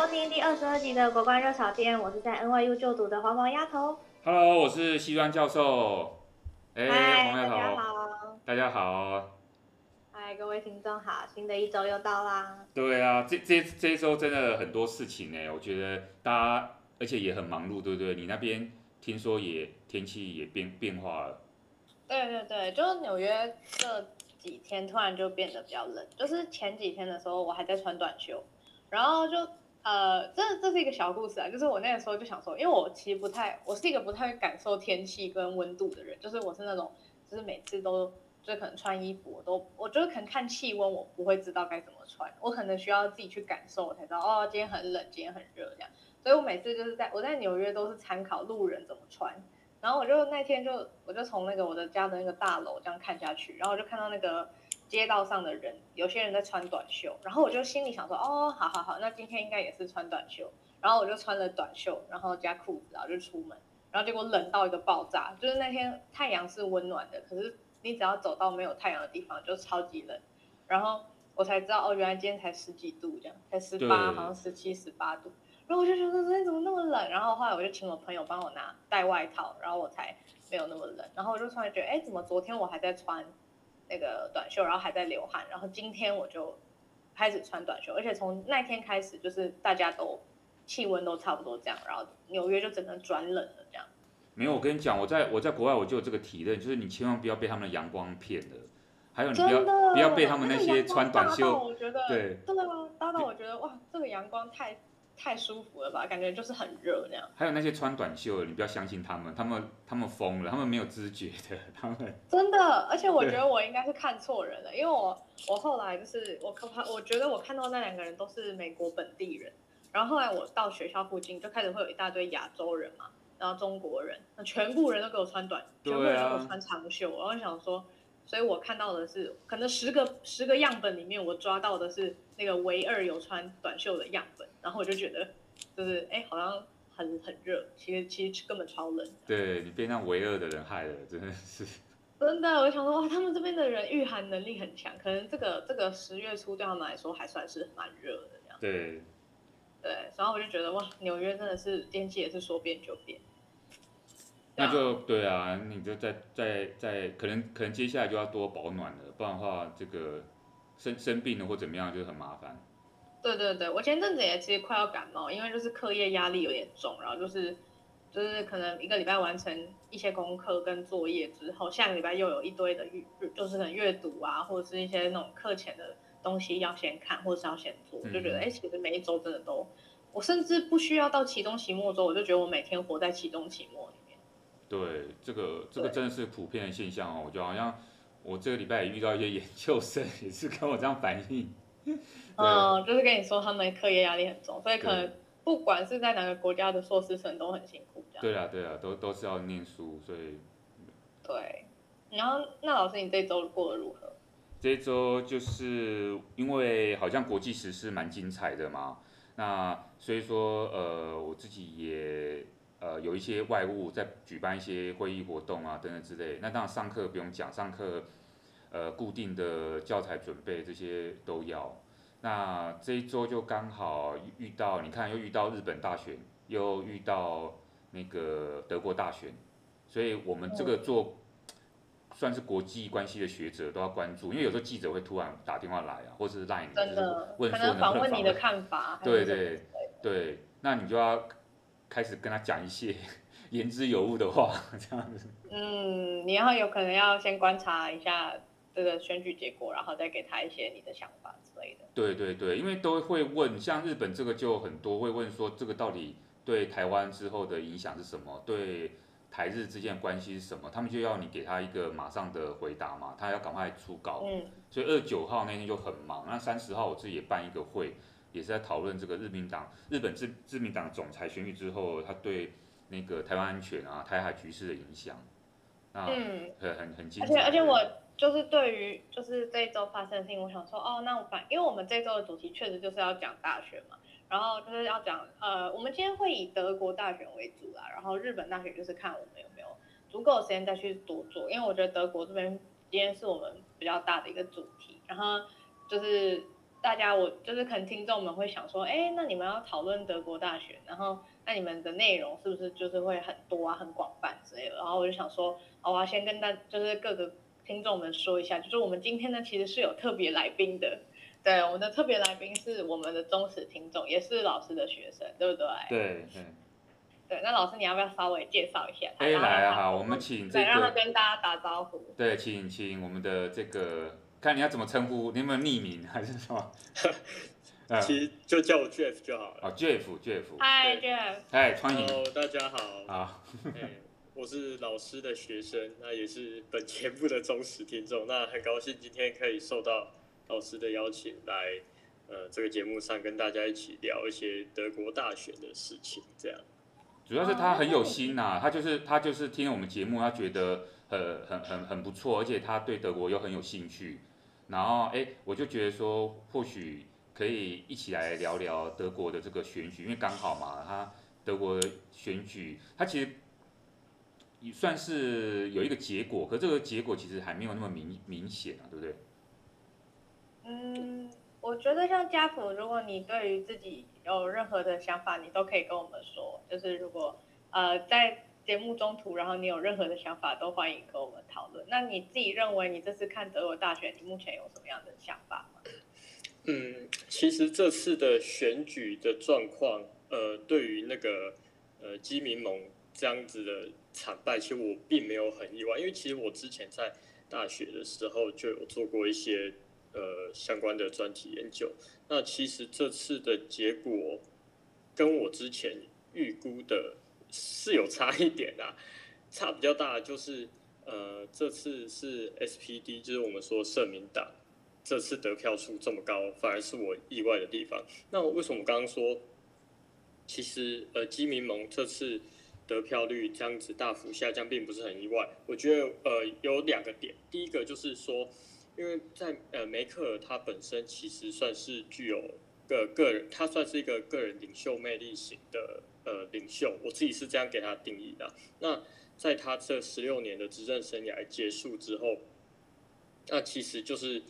收听第二十二集的国关热炒店，我是在 NYU 就读的黄毛丫头。Hello，我是西装教授。哎、欸，黄丫头。大家好。大家好。嗨，各位听众好，新的一周又到啦。对啊，这这这一周真的很多事情呢，我觉得大家而且也很忙碌，对不对？你那边听说也天气也变变化了。对对对，就是纽约这几天突然就变得比较冷，就是前几天的时候我还在穿短袖，然后就呃，这这是一个小故事啊，就是我那个时候就想说，因为我其实不太，我是一个不太会感受天气跟温度的人，就是我是那种，就是每次都。就可能穿衣服，我都我觉得可能看气温，我不会知道该怎么穿，我可能需要自己去感受，才知道哦，今天很冷，今天很热这样。所以我每次就是在我在纽约都是参考路人怎么穿，然后我就那天就我就从那个我的家的那个大楼这样看下去，然后我就看到那个街道上的人，有些人在穿短袖，然后我就心里想说，哦，好好好，那今天应该也是穿短袖，然后我就穿了短袖，然后加裤子，然后就出门，然后结果冷到一个爆炸，就是那天太阳是温暖的，可是。你只要走到没有太阳的地方，就超级冷。然后我才知道，哦，原来今天才十几度，这样才十八，好像十七、十八度。然后我就觉得昨天怎么那么冷？然后后来我就请我朋友帮我拿带外套，然后我才没有那么冷。然后我就突然觉得，哎，怎么昨天我还在穿那个短袖，然后还在流汗，然后今天我就开始穿短袖，而且从那天开始，就是大家都气温都差不多这样，然后纽约就整个转冷了这样。没有，我跟你讲，我在我在国外我就有这个体认，就是你千万不要被他们的阳光骗了，还有你不要不要被他们那些穿短袖，我觉得对，真的吗？搭到我觉得哇，这个阳光太太舒服了吧，感觉就是很热那样。还有那些穿短袖的，你不要相信他们，他们他们疯了，他们没有知觉的，他们真的，而且我觉得我应该是看错人了，因为我我后来就是我可怕，我觉得我看到那两个人都是美国本地人，然后后来我到学校附近就开始会有一大堆亚洲人嘛。然后中国人，那全部人都给我穿短，全部人都给我穿长袖。然后想说，所以我看到的是，可能十个十个样本里面，我抓到的是那个唯二有穿短袖的样本。然后我就觉得，就是哎，好像很很热，其实其实根本超冷。对，你被那唯二的人害了，真的是。真的，我就想说哇，他们这边的人御寒能力很强，可能这个这个十月初对他们来说还算是蛮热的这样。对。对，然后我就觉得哇，纽约真的是天气也是说变就变。那就对啊，你就在在在，可能可能接下来就要多保暖了，不然的话，这个生生病了或怎么样就很麻烦。对对对，我前阵子也其实快要感冒，因为就是课业压力有点重，然后就是就是可能一个礼拜完成一些功课跟作业之后，下个礼拜又有一堆的阅，就是可能阅读啊，或者是一些那种课前的东西要先看，或者是要先做，就觉得哎，其实每一周真的都，我甚至不需要到期中期末周，我就觉得我每天活在期中期末里。对，这个这个真的是普遍的现象哦。我觉得好像我这个礼拜也遇到一些研究生，也是跟我这样反映。嗯，就是跟你说他们课业压力很重，所以可能不管是在哪个国家的硕士生都很辛苦。对啊，对啊，都都是要念书，所以。对，然后那老师，你这周过得如何？这周就是因为好像国际时事蛮精彩的嘛，那所以说呃，我自己也。呃，有一些外务在举办一些会议活动啊，等等之类。那当然上课不用讲，上课呃固定的教材准备这些都要。那这一周就刚好遇到，你看又遇到日本大选，又遇到那个德国大选，所以我们这个做算是国际关系的学者都要关注，因为有时候记者会突然打电话来啊，或者是赖你，真的问说能不能访问你的看法。对对对，那你就要。开始跟他讲一些 言之有物的话，这样子。嗯，你要有可能要先观察一下这个选举结果，然后再给他一些你的想法之类的。对对对，因为都会问，像日本这个就很多会问说，这个到底对台湾之后的影响是什么？对台日之间的关系是什么？他们就要你给他一个马上的回答嘛，他要赶快出稿。嗯。所以二十九号那天就很忙，那三十号我自己也办一个会。也是在讨论这个日民党、日本自自民党总裁选举之后，他对那个台湾安全啊、台海局势的影响，啊，嗯，很很很精彩。而且而且我就是对于就是这一周发生的事情，我想说哦，那我反因为我们这周的主题确实就是要讲大学嘛，然后就是要讲呃，我们今天会以德国大选为主啦，然后日本大学就是看我们有没有足够的时间再去多做，因为我觉得德国这边今天是我们比较大的一个主题，然后就是。大家我就是可能听众们会想说，哎，那你们要讨论德国大选，然后那你们的内容是不是就是会很多啊，很广泛之类的？然后我就想说，我要先跟大就是各个听众们说一下，就是我们今天呢其实是有特别来宾的，对，我们的特别来宾是我们的忠实听众，也是老师的学生，对不对？对对。对，那老师你要不要稍微介绍一下？哎，来啊，好，我们请这个，让他跟大家打招呼。对，请请我们的这个，看你要怎么称呼，你有没有匿名还是什么？其实就叫我 Jeff 就好了。哦，Jeff，Jeff。Hi Jeff。嗨，欢迎。Hello，大家好。好。我是老师的学生，那也是本节目的忠实听众，那很高兴今天可以受到老师的邀请来，呃，这个节目上跟大家一起聊一些德国大选的事情，这样。主要是他很有心呐、啊，他就是他就是听我们节目，他觉得很很很很不错，而且他对德国又很有兴趣。然后哎，我就觉得说，或许可以一起来聊聊德国的这个选举，因为刚好嘛，他德国的选举，他其实也算是有一个结果，可这个结果其实还没有那么明明显啊，对不对？嗯。我觉得像家谱，如果你对于自己有任何的想法，你都可以跟我们说。就是如果呃在节目中途，然后你有任何的想法，都欢迎跟我们讨论。那你自己认为你这次看德国大选，你目前有什么样的想法吗？嗯，其实这次的选举的状况，呃，对于那个呃基民盟这样子的惨败，其实我并没有很意外，因为其实我之前在大学的时候就有做过一些。呃，相关的专题研究，那其实这次的结果跟我之前预估的是有差一点啊，差比较大的就是，呃，这次是 SPD，就是我们说社民党，这次得票数这么高，反而是我意外的地方。那为什么我刚刚说，其实呃，基民盟这次得票率这样子大幅下降，并不是很意外。我觉得呃，有两个点，第一个就是说。因为在呃梅克尔他本身其实算是具有个个人，他算是一个个人领袖魅力型的呃领袖，我自己是这样给他定义的。那在他这十六年的执政生涯结束之后，那其实就是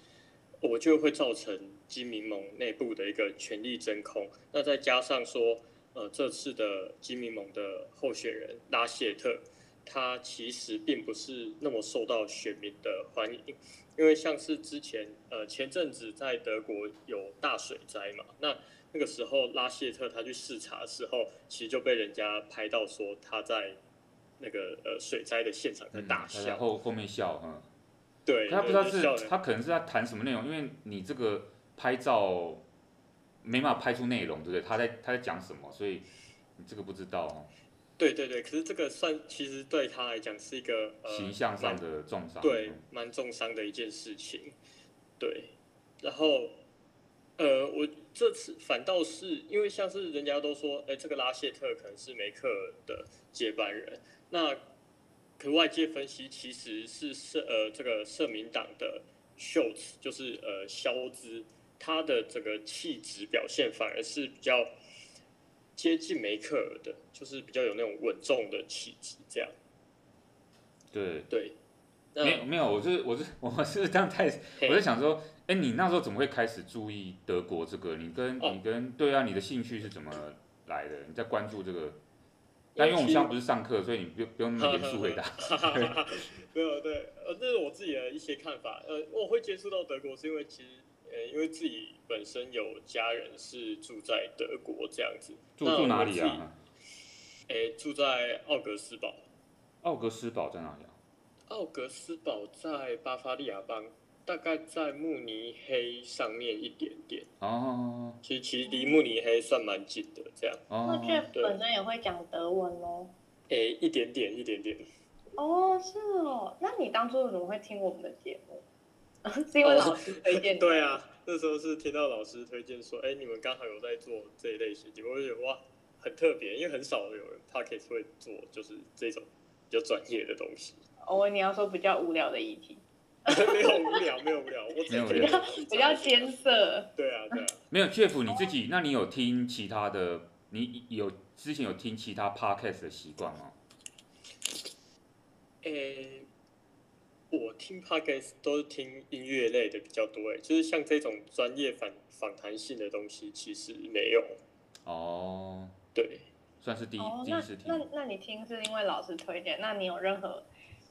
我就会造成基民盟内部的一个权力真空。那再加上说，呃这次的基民盟的候选人拉谢特，他其实并不是那么受到选民的欢迎。因为像是之前呃前阵子在德国有大水灾嘛，那那个时候拉谢特他去视察的时候，其实就被人家拍到说他在那个呃水灾的现场在大笑，后后面笑，嗯，对，他不知道是他可能是在谈什么内容，因为你这个拍照没办法拍出内容，对不对？他在他在讲什么，所以你这个不知道哦。对对对，可是这个算其实对他来讲是一个呃形象上的重伤，对，蛮重伤的一件事情。对，然后呃，我这次反倒是因为像是人家都说，哎，这个拉谢特可能是梅克尔的接班人，那可外界分析其实是社呃这个社民党的秀兹，就是呃肖兹，他的这个气质表现反而是比较。接近梅克尔的，就是比较有那种稳重的气质，这样。对对，没有没有，我是我是我是这样太，我在想说，哎，你那时候怎么会开始注意德国这个？你跟、哦、你跟对啊，你的兴趣是怎么来的？你在关注这个？但因为我们现在不是上课，所以你不不用那么严肃回答。没有对，呃，这是我自己的一些看法。呃，我会接触到德国，是因为其实。呃，因为自己本身有家人是住在德国这样子，住住哪里啊？诶，住在奥格斯堡。奥格斯堡在哪里啊？奥格斯堡在巴伐利亚邦，大概在慕尼黑上面一点点。哦。其实其实离慕尼黑算蛮近的，这样。哦。那 Jeff 本身也会讲德文哦。诶，一点点，一点点。哦，是哦。那你当初怎么会听我们的节目？是因为老师推荐、哦。对啊，那时候是听到老师推荐说，哎，你们刚好有在做这一类型，我就觉得哇，很特别，因为很少有人 podcast 会做，就是这种比较专业的东西。哦，你要说比较无聊的议题。没有无聊，没有无聊，我只有比较比较艰涩。对啊，对啊。没有 Jeff 你自己，那你有听其他的？你有之前有听其他 podcast 的习惯吗？诶。我听 podcast 都是听音乐类的比较多，哎，就是像这种专业访访谈性的东西其实没有。哦，对，算是第一、哦、第一次听。那那那你听是因为老师推荐？那你有任何，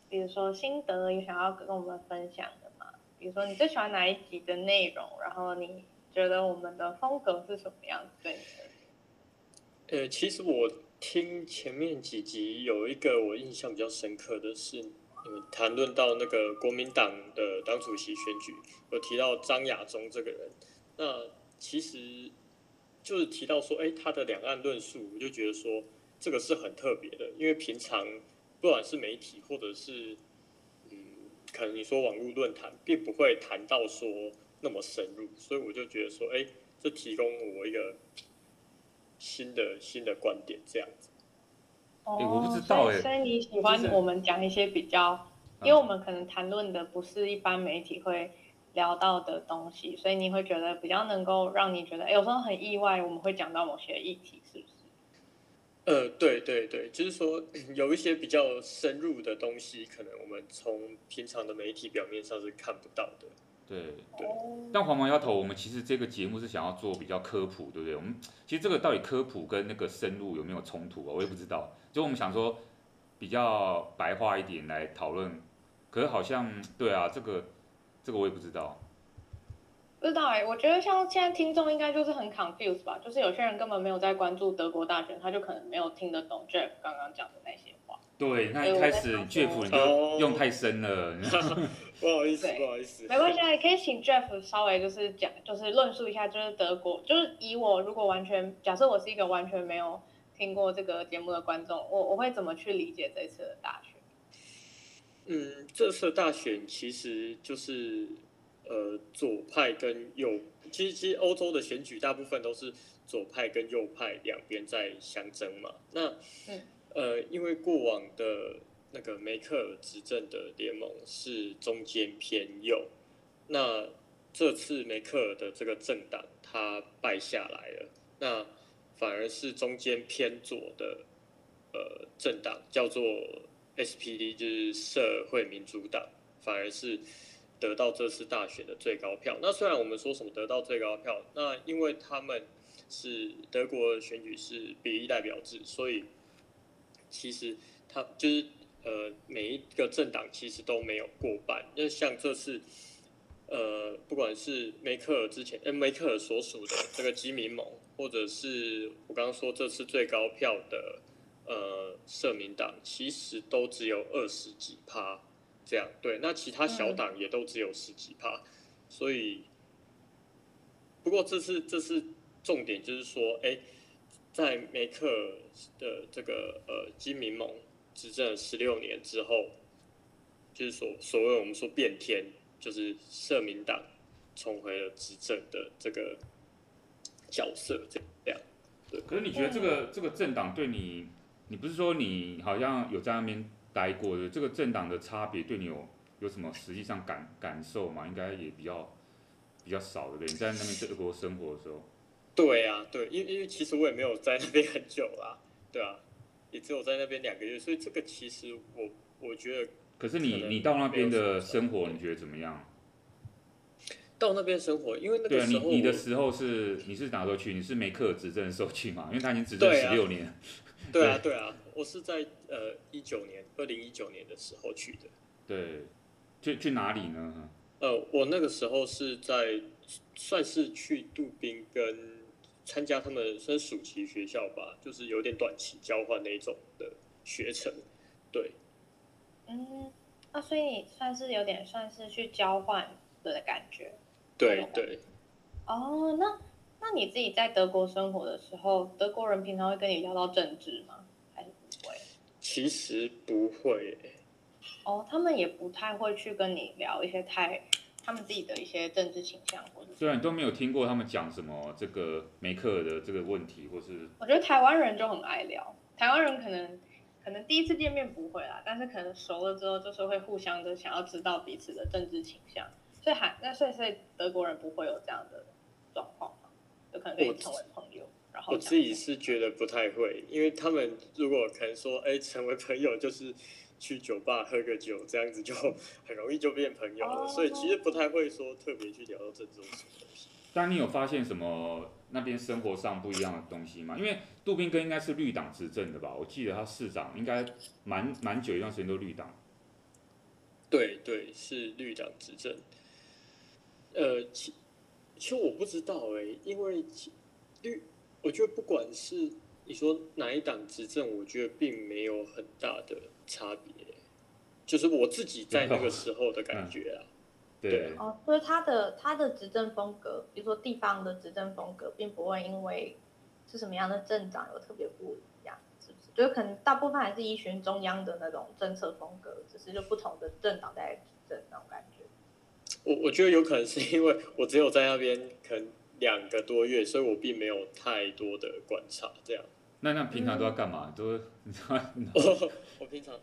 比如说心得有想要跟我们分享的吗？比如说你最喜欢哪一集的内容？然后你觉得我们的风格是什么样子？对你呃，其实我听前面几集有一个我印象比较深刻的是，谈论到那个国民党的党主席选举，有提到张亚中这个人，那其实就是提到说，哎，他的两岸论述，我就觉得说这个是很特别的，因为平常不管是媒体或者是嗯，可能你说网络论坛，并不会谈到说那么深入，所以我就觉得说，哎，这提供我一个。新的新的观点这样子，哦，我不知道哎，所以你喜欢我们讲一些比较，因为我们可能谈论的不是一般媒体会聊到的东西，所以你会觉得比较能够让你觉得，哎，有时候很意外，我们会讲到某些议题，是不是？呃，对对对，就是说 有一些比较深入的东西，可能我们从平常的媒体表面上是看不到的。对对，但黄毛丫头，我们其实这个节目是想要做比较科普，对不对？我们其实这个到底科普跟那个深入有没有冲突啊？我也不知道。就我们想说比较白话一点来讨论，可是好像对啊，这个这个我也不知道。不知道哎，我觉得像现在听众应该就是很 confused 吧，就是有些人根本没有在关注德国大选，他就可能没有听得懂 Jeff 刚刚讲的那些。对，那一开始 Jeff 你就用太深了。Oh. 不好意思，不好意思，没关系，也可以请 Jeff 稍微就是讲，就是论述一下，就是德国，就是以我如果完全假设我是一个完全没有听过这个节目的观众，我我会怎么去理解这次的大选？嗯，这次的大选其实就是呃左派跟右，其实其实欧洲的选举大部分都是左派跟右派两边在相争嘛。那嗯呃，因为过往的。那个梅克尔执政的联盟是中间偏右，那这次梅克尔的这个政党他败下来了，那反而是中间偏左的呃政党叫做 SPD，就是社会民主党，反而是得到这次大选的最高票。那虽然我们说什么得到最高票，那因为他们是德国选举是比例代表制，所以其实他就是。呃，每一个政党其实都没有过半，那像这次，呃，不管是梅克尔之前，呃，梅克尔所属的这个基民盟，或者是我刚刚说这次最高票的呃社民党，其实都只有二十几趴这样。对，那其他小党也都只有十几趴，嗯，所以，不过这次这次重点就是说，哎，在梅克的这个呃金民盟。执政十六年之后，就是所所谓我们说变天，就是社民党重回了执政的这个角色，这样。对。可是你觉得这个这个政党对你，你不是说你好像有在那边待过的，这个政党的差别对你有有什么实际上感感受吗？应该也比较比较少的，对？你在那边德国生活的时候。对啊，对，因为因为其实我也没有在那边很久啦，对啊。也只有在那边两个月，所以这个其实我我觉得可。可是你你到那边的生活，你觉得怎么样？到那边生活，因为那个时候你你的时候是你是哪时候去？你是梅克尔执政的时候去嘛？因为他已经执政十六年。对啊，对啊，我是在呃一九年，二零一九年的时候去的。对，去去哪里呢？呃，我那个时候是在算是去杜宾跟。参加他们算暑期学校吧，就是有点短期交换那种的学程，对。嗯，啊，所以你算是有点算是去交换的感觉。对对。哦，那那你自己在德国生活的时候，德国人平常会跟你聊到政治吗？还是不会？其实不会。哦，他们也不太会去跟你聊一些太。他们自己的一些政治倾向，或者虽然你都没有听过他们讲什么这个梅克尔的这个问题，或是我觉得台湾人就很爱聊，台湾人可能可能第一次见面不会啦，但是可能熟了之后就是会互相的想要知道彼此的政治倾向，所以还那所以所以德国人不会有这样的状况吗？有可能可以成为朋友，然后我自己是觉得不太会，因为他们如果可能说哎成为朋友就是。去酒吧喝个酒，这样子就 很容易就变朋友了，oh. 所以其实不太会说特别去聊到政治什么东西。但你有发现什么那边生活上不一样的东西吗？因为杜宾哥应该是绿党执政的吧？我记得他市长应该蛮蛮久一段时间都绿党。对对，是绿党执政。呃，其其实我不知道哎、欸，因为绿，我觉得不管是你说哪一党执政，我觉得并没有很大的差别，就是我自己在那个时候的感觉啊。对，对哦，所以他的他的执政风格，比如说地方的执政风格，并不会因为是什么样的政党有特别不一样，是不是？就是可能大部分还是依循中央的那种政策风格，只是就不同的政党在执政那种感觉。我我觉得有可能是因为我只有在那边可能两个多月，所以我并没有太多的观察。这样，那那平常都要干嘛？嗯、都你知道？我 我平常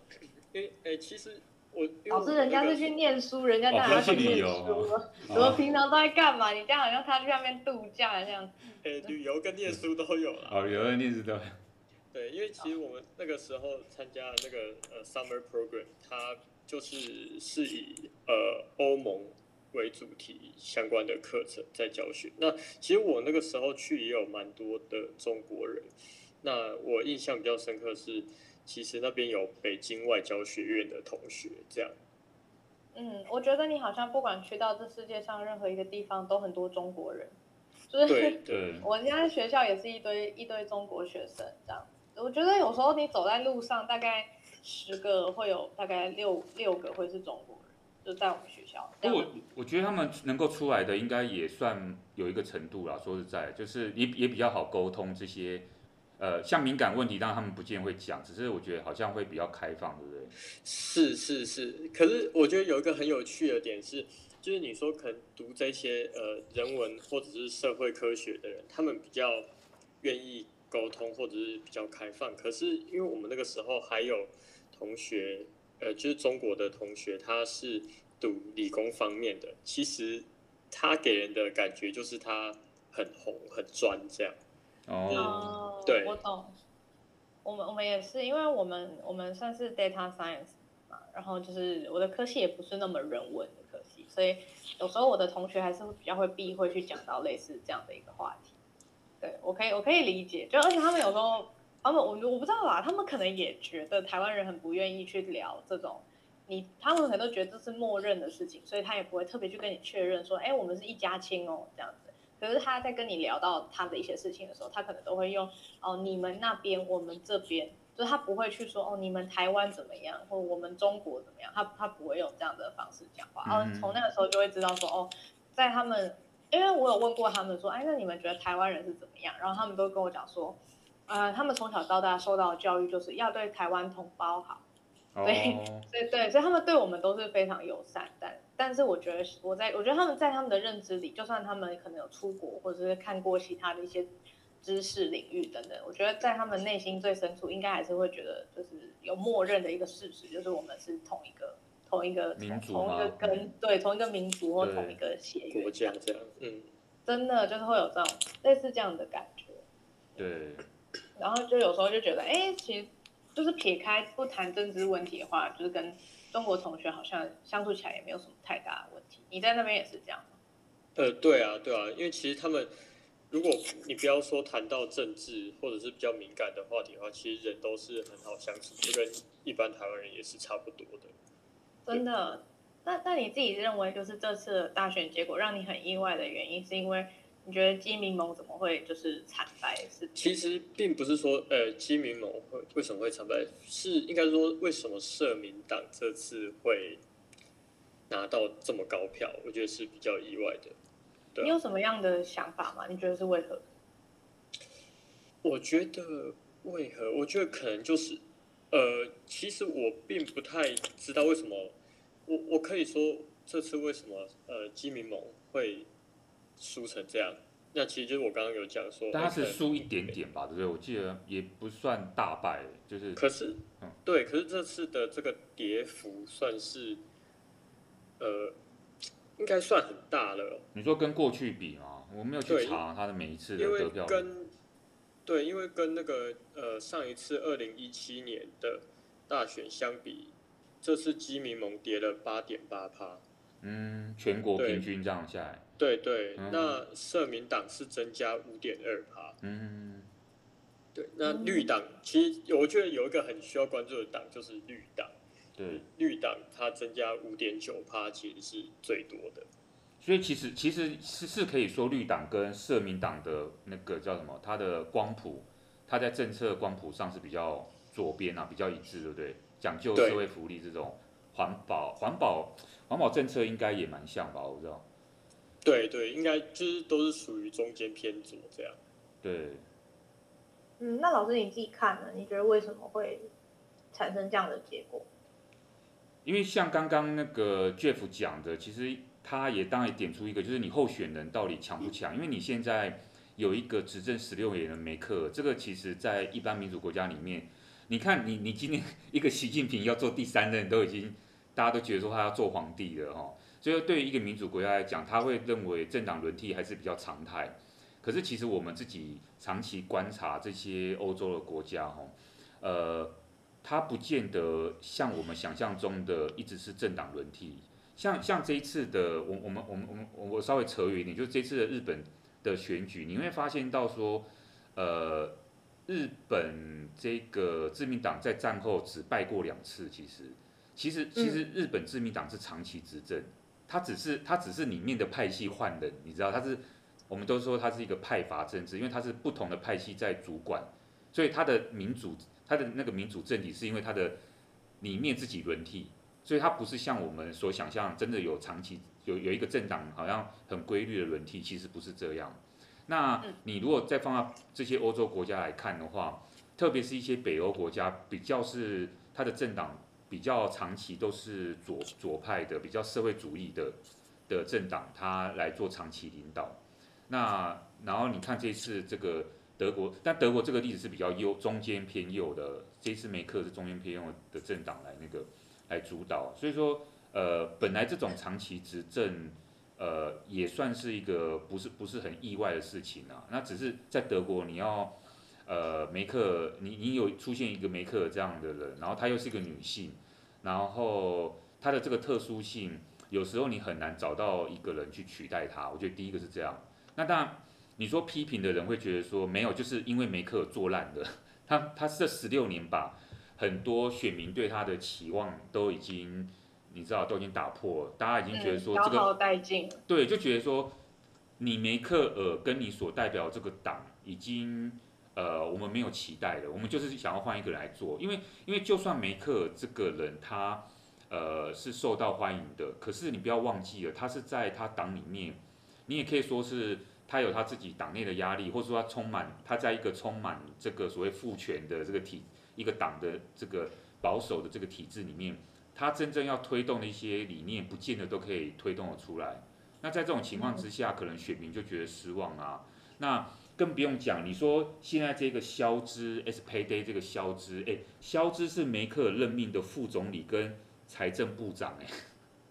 因为哎、欸，其实我。老师，人家是去念书，人家当然要去念书。我、哦、平常都在干嘛？你这样好像他去那边度假这样。哎、欸，旅游跟念书都有了。哦，旅游跟念书都有。对，因为其实我们那个时候参加那个呃 summer program，它就是是以呃欧盟为主题相关的课程在教学。那其实我那个时候去也有蛮多的中国人。那我印象比较深刻是。其实那边有北京外交学院的同学，这样。嗯，我觉得你好像不管去到这世界上任何一个地方，都很多中国人。就是对 对，我现在学校也是一堆一堆中国学生这样。我觉得有时候你走在路上，大概十个会有大概六六个会是中国人，就在我们学校。我我觉得他们能够出来的，应该也算有一个程度啦。说实在，就是也也比较好沟通这些。呃，像敏感问题，当然他们不见会讲，只是我觉得好像会比较开放，对不对？是是是，可是我觉得有一个很有趣的点是，就是你说可能读这些呃人文或者是社会科学的人，他们比较愿意沟通或者是比较开放。可是因为我们那个时候还有同学，呃，就是中国的同学，他是读理工方面的，其实他给人的感觉就是他很红很专这样。哦、oh, 对，我懂。我们我们也是，因为我们我们算是 data science 嘛，然后就是我的科系也不是那么人文的科系，所以有时候我的同学还是比较会避讳去讲到类似这样的一个话题。对，我可以我可以理解，就而且他们有时候，他们我我不知道啦，他们可能也觉得台湾人很不愿意去聊这种，你他们可能都觉得这是默认的事情，所以他也不会特别去跟你确认说，哎，我们是一家亲哦，这样子。可是他在跟你聊到他的一些事情的时候，他可能都会用哦，你们那边，我们这边，就是他不会去说哦，你们台湾怎么样，或我们中国怎么样，他他不会用这样的方式讲话。然后从那个时候就会知道说哦，在他们，因为我有问过他们说，哎，那你们觉得台湾人是怎么样？然后他们都跟我讲说，呃，他们从小到大受到的教育就是要对台湾同胞好。对，对对，所以他们对我们都是非常友善，但但是我觉得我在我觉得他们在他们的认知里，就算他们可能有出国或者是看过其他的一些知识领域等等，我觉得在他们内心最深处，应该还是会觉得就是有默认的一个事实，就是我们是同一个同一个民族同一个跟，对，同一个民族或同一个血缘国家这样，嗯，真的就是会有这种类似这样的感觉，对，然后就有时候就觉得，哎，其实。就是撇开不谈政治问题的话，就是跟中国同学好像相处起来也没有什么太大的问题。你在那边也是这样吗？呃，对啊，对啊，因为其实他们，如果你不要说谈到政治或者是比较敏感的话题的话，其实人都是很好相处，就跟一般台湾人也是差不多的。真的？那那你自己认为，就是这次大选结果让你很意外的原因，是因为？你觉得基民盟怎么会就是惨败？是其实并不是说，呃，基民盟会为什么会惨败，是应该说为什么社民党这次会拿到这么高票？我觉得是比较意外的。对啊。你有什么样的想法吗？你觉得是为何？我觉得为何？我觉得可能就是，呃，其实我并不太知道为什么。我我可以说这次为什么，呃，基民盟会。输成这样，那其实就是我刚刚有讲说，但他是输一点点吧，对不对？我记得也不算大败，就是。可是，嗯，对，可是这次的这个跌幅算是，呃，应该算很大了。你说跟过去比吗？我没有去查他的每一次的得票。跟，对，因为跟那个呃上一次二零一七年的大选相比，这次基民盟跌了八点八趴。嗯，全国平均这样下来。对对，嗯、那社民党是增加五点二趴。嗯，对，那绿党其实我觉得有一个很需要关注的党就是绿党。对，绿党它增加五点九趴，其实是最多的。所以其实其实是是可以说绿党跟社民党的那个叫什么，它的光谱，它在政策光谱上是比较左边啊，比较一致，对不对？讲究社会福利这种环保环保环保政策应该也蛮像吧？我不知道。对对，应该就是都是属于中间偏左这样。对。嗯，那老师你自己看呢？你觉得为什么会产生这样的结果？因为像刚刚那个 Jeff 讲的，其实他也当然也点出一个，就是你候选人到底强不强？因为你现在有一个执政十六年的梅克尔，这个其实在一般民主国家里面，你看你你今天 一个习近平要做第三任，都已经大家都觉得说他要做皇帝了哈。所以对于一个民主国家来讲，他会认为政党轮替还是比较常态。可是其实我们自己长期观察这些欧洲的国家哈，呃。它不见得像我们想象中的一直是政党轮替，像像这一次的，我我们我们我们我稍微扯远一点，就是这次的日本的选举，你会发现到说，呃，日本这个自民党在战后只败过两次，其实其实其实日本自民党是长期执政，它只是它只是里面的派系换人，你知道，它是我们都说它是一个派阀政治，因为它是不同的派系在主管，所以它的民主。他的那个民主政体是因为他的里面自己轮替，所以他不是像我们所想象，真的有长期有有一个政党好像很规律的轮替，其实不是这样。那你如果再放到这些欧洲国家来看的话，特别是一些北欧国家，比较是它的政党比较长期都是左左派的，比较社会主义的的政党，他来做长期领导。那然后你看这次这个。德国，但德国这个例子是比较右，中间偏右的。这次梅克是中间偏右的政党来那个来主导，所以说，呃，本来这种长期执政，呃，也算是一个不是不是很意外的事情啊。那只是在德国，你要，呃，梅克，你你有出现一个梅克这样的人，然后她又是一个女性，然后她的这个特殊性，有时候你很难找到一个人去取代她。我觉得第一个是这样。那当然。你说批评的人会觉得说没有，就是因为梅克尔做烂的，他他这十六年吧很多选民对他的期望都已经，你知道都已经打破了，大家已经觉得说这个，对，就觉得说你梅克尔跟你所代表这个党已经呃我们没有期待的，我们就是想要换一个人来做，因为因为就算梅克这个人他呃是受到欢迎的，可是你不要忘记了，他是在他党里面，你也可以说是。他有他自己党内的压力，或者说他充满他在一个充满这个所谓父权的这个体一个党的这个保守的这个体制里面，他真正要推动的一些理念，不见得都可以推动得出来。那在这种情况之下，可能选民就觉得失望啊。那更不用讲，你说现在这个肖兹 SPD 这个肖兹，哎，肖兹是梅克任命的副总理跟财政部长，哎，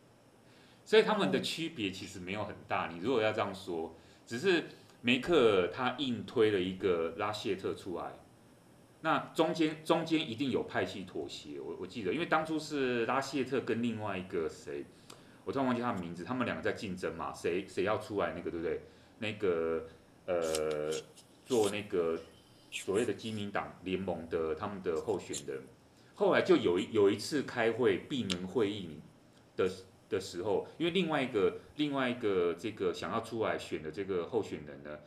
所以他们的区别其实没有很大。你如果要这样说。只是梅克他硬推了一个拉谢特出来，那中间中间一定有派系妥协。我我记得，因为当初是拉谢特跟另外一个谁，我突然忘记他的名字，他们两个在竞争嘛，谁谁要出来那个对不对？那个呃做那个所谓的基民党联盟的他们的候选人，后来就有一有一次开会闭门会议的。的时候，因为另外一个另外一个这个想要出来选的这个候选人呢，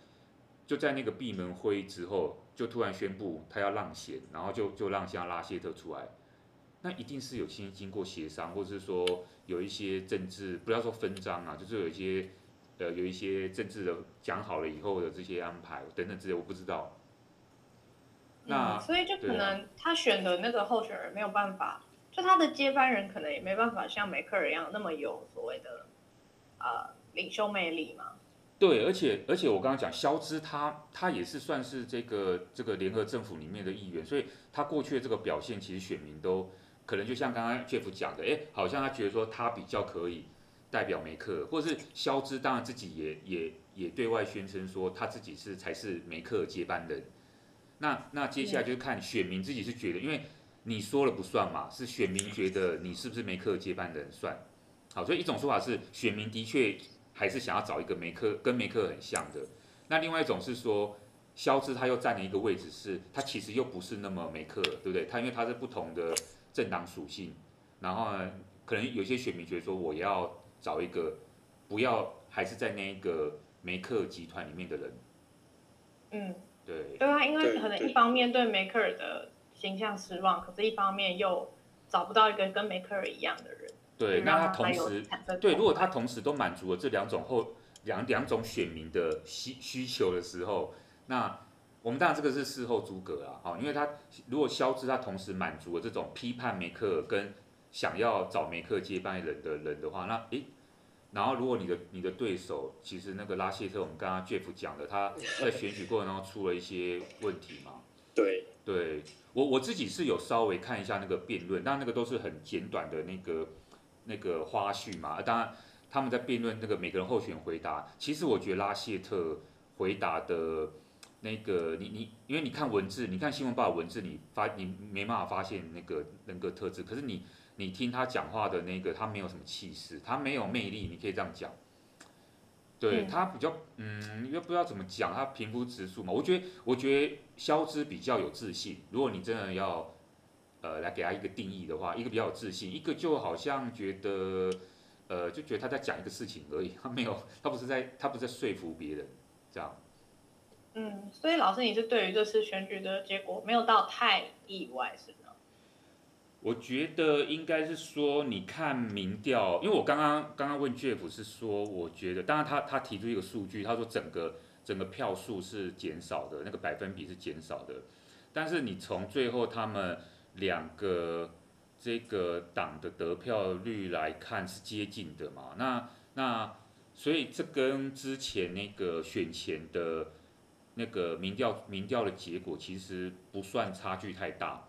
就在那个闭门会议之后，就突然宣布他要让贤，然后就就让下拉谢特出来，那一定是有先经过协商，或者是说有一些政治，不要说分赃啊，就是有一些呃有一些政治的讲好了以后的这些安排等等之类，我不知道。那、嗯、所以就可能他选的那个候选人没有办法。就他的接班人可能也没办法像梅克尔一样那么有所谓的呃领袖魅力嘛。对，而且而且我刚刚讲肖兹他他也是算是这个这个联合政府里面的议员，所以他过去的这个表现，其实选民都可能就像刚刚 Jeff 讲的，哎，好像他觉得说他比较可以代表梅克，或者是肖兹当然自己也也也对外宣称说他自己是才是梅克接班人。那那接下来就是看选民自己是觉得，因为。你说了不算嘛？是选民觉得你是不是梅克接班人算？好，所以一种说法是选民的确还是想要找一个梅克跟梅克很像的。那另外一种是说，肖兹他又占了一个位置是，是他其实又不是那么梅克，对不对？他因为他是不同的政党属性，然后呢，可能有些选民觉得说，我要找一个不要还是在那一个梅克集团里面的人。嗯，对。对啊，因为可能一方面对梅克尔的形象失望，可是一方面又找不到一个跟梅克尔一样的人。对，那他同时对，如果他同时都满足了这两种后两两种选民的需需求的时候，那我们当然这个是事后诸葛啊，哈，因为他如果肖兹他同时满足了这种批判梅克尔跟想要找梅克接班人的人的话，那诶，然后如果你的你的对手其实那个拉谢特，我们刚刚 Jeff 讲的，他在选举过程中出了一些问题嘛，对，对。我我自己是有稍微看一下那个辩论，但那个都是很简短的那个。那个花絮嘛，当然他们在辩论那个每个人候选回答，其实我觉得拉谢特回答的那个你你，因为你看文字，你看新闻报的文字，你发你没办法发现那个人格特质，可是你你听他讲话的那个，他没有什么气势，他没有魅力，你可以这样讲，对他比较嗯，又不知道怎么讲，他平铺直述嘛，我觉得我觉得肖之比较有自信，如果你真的要。呃，来给他一个定义的话，一个比较有自信，一个就好像觉得，呃，就觉得他在讲一个事情而已，他没有，他不是在，他不是在说服别人，这样。嗯，所以老师，你是对于这次选举的结果没有到太意外，是吗？我觉得应该是说，你看民调，因为我刚刚刚刚问 Jeff 是说，我觉得，当然他他提出一个数据，他说整个整个票数是减少的，那个百分比是减少的，但是你从最后他们。两个这个党的得票率来看是接近的嘛？那那所以这跟之前那个选前的那个民调民调的结果其实不算差距太大。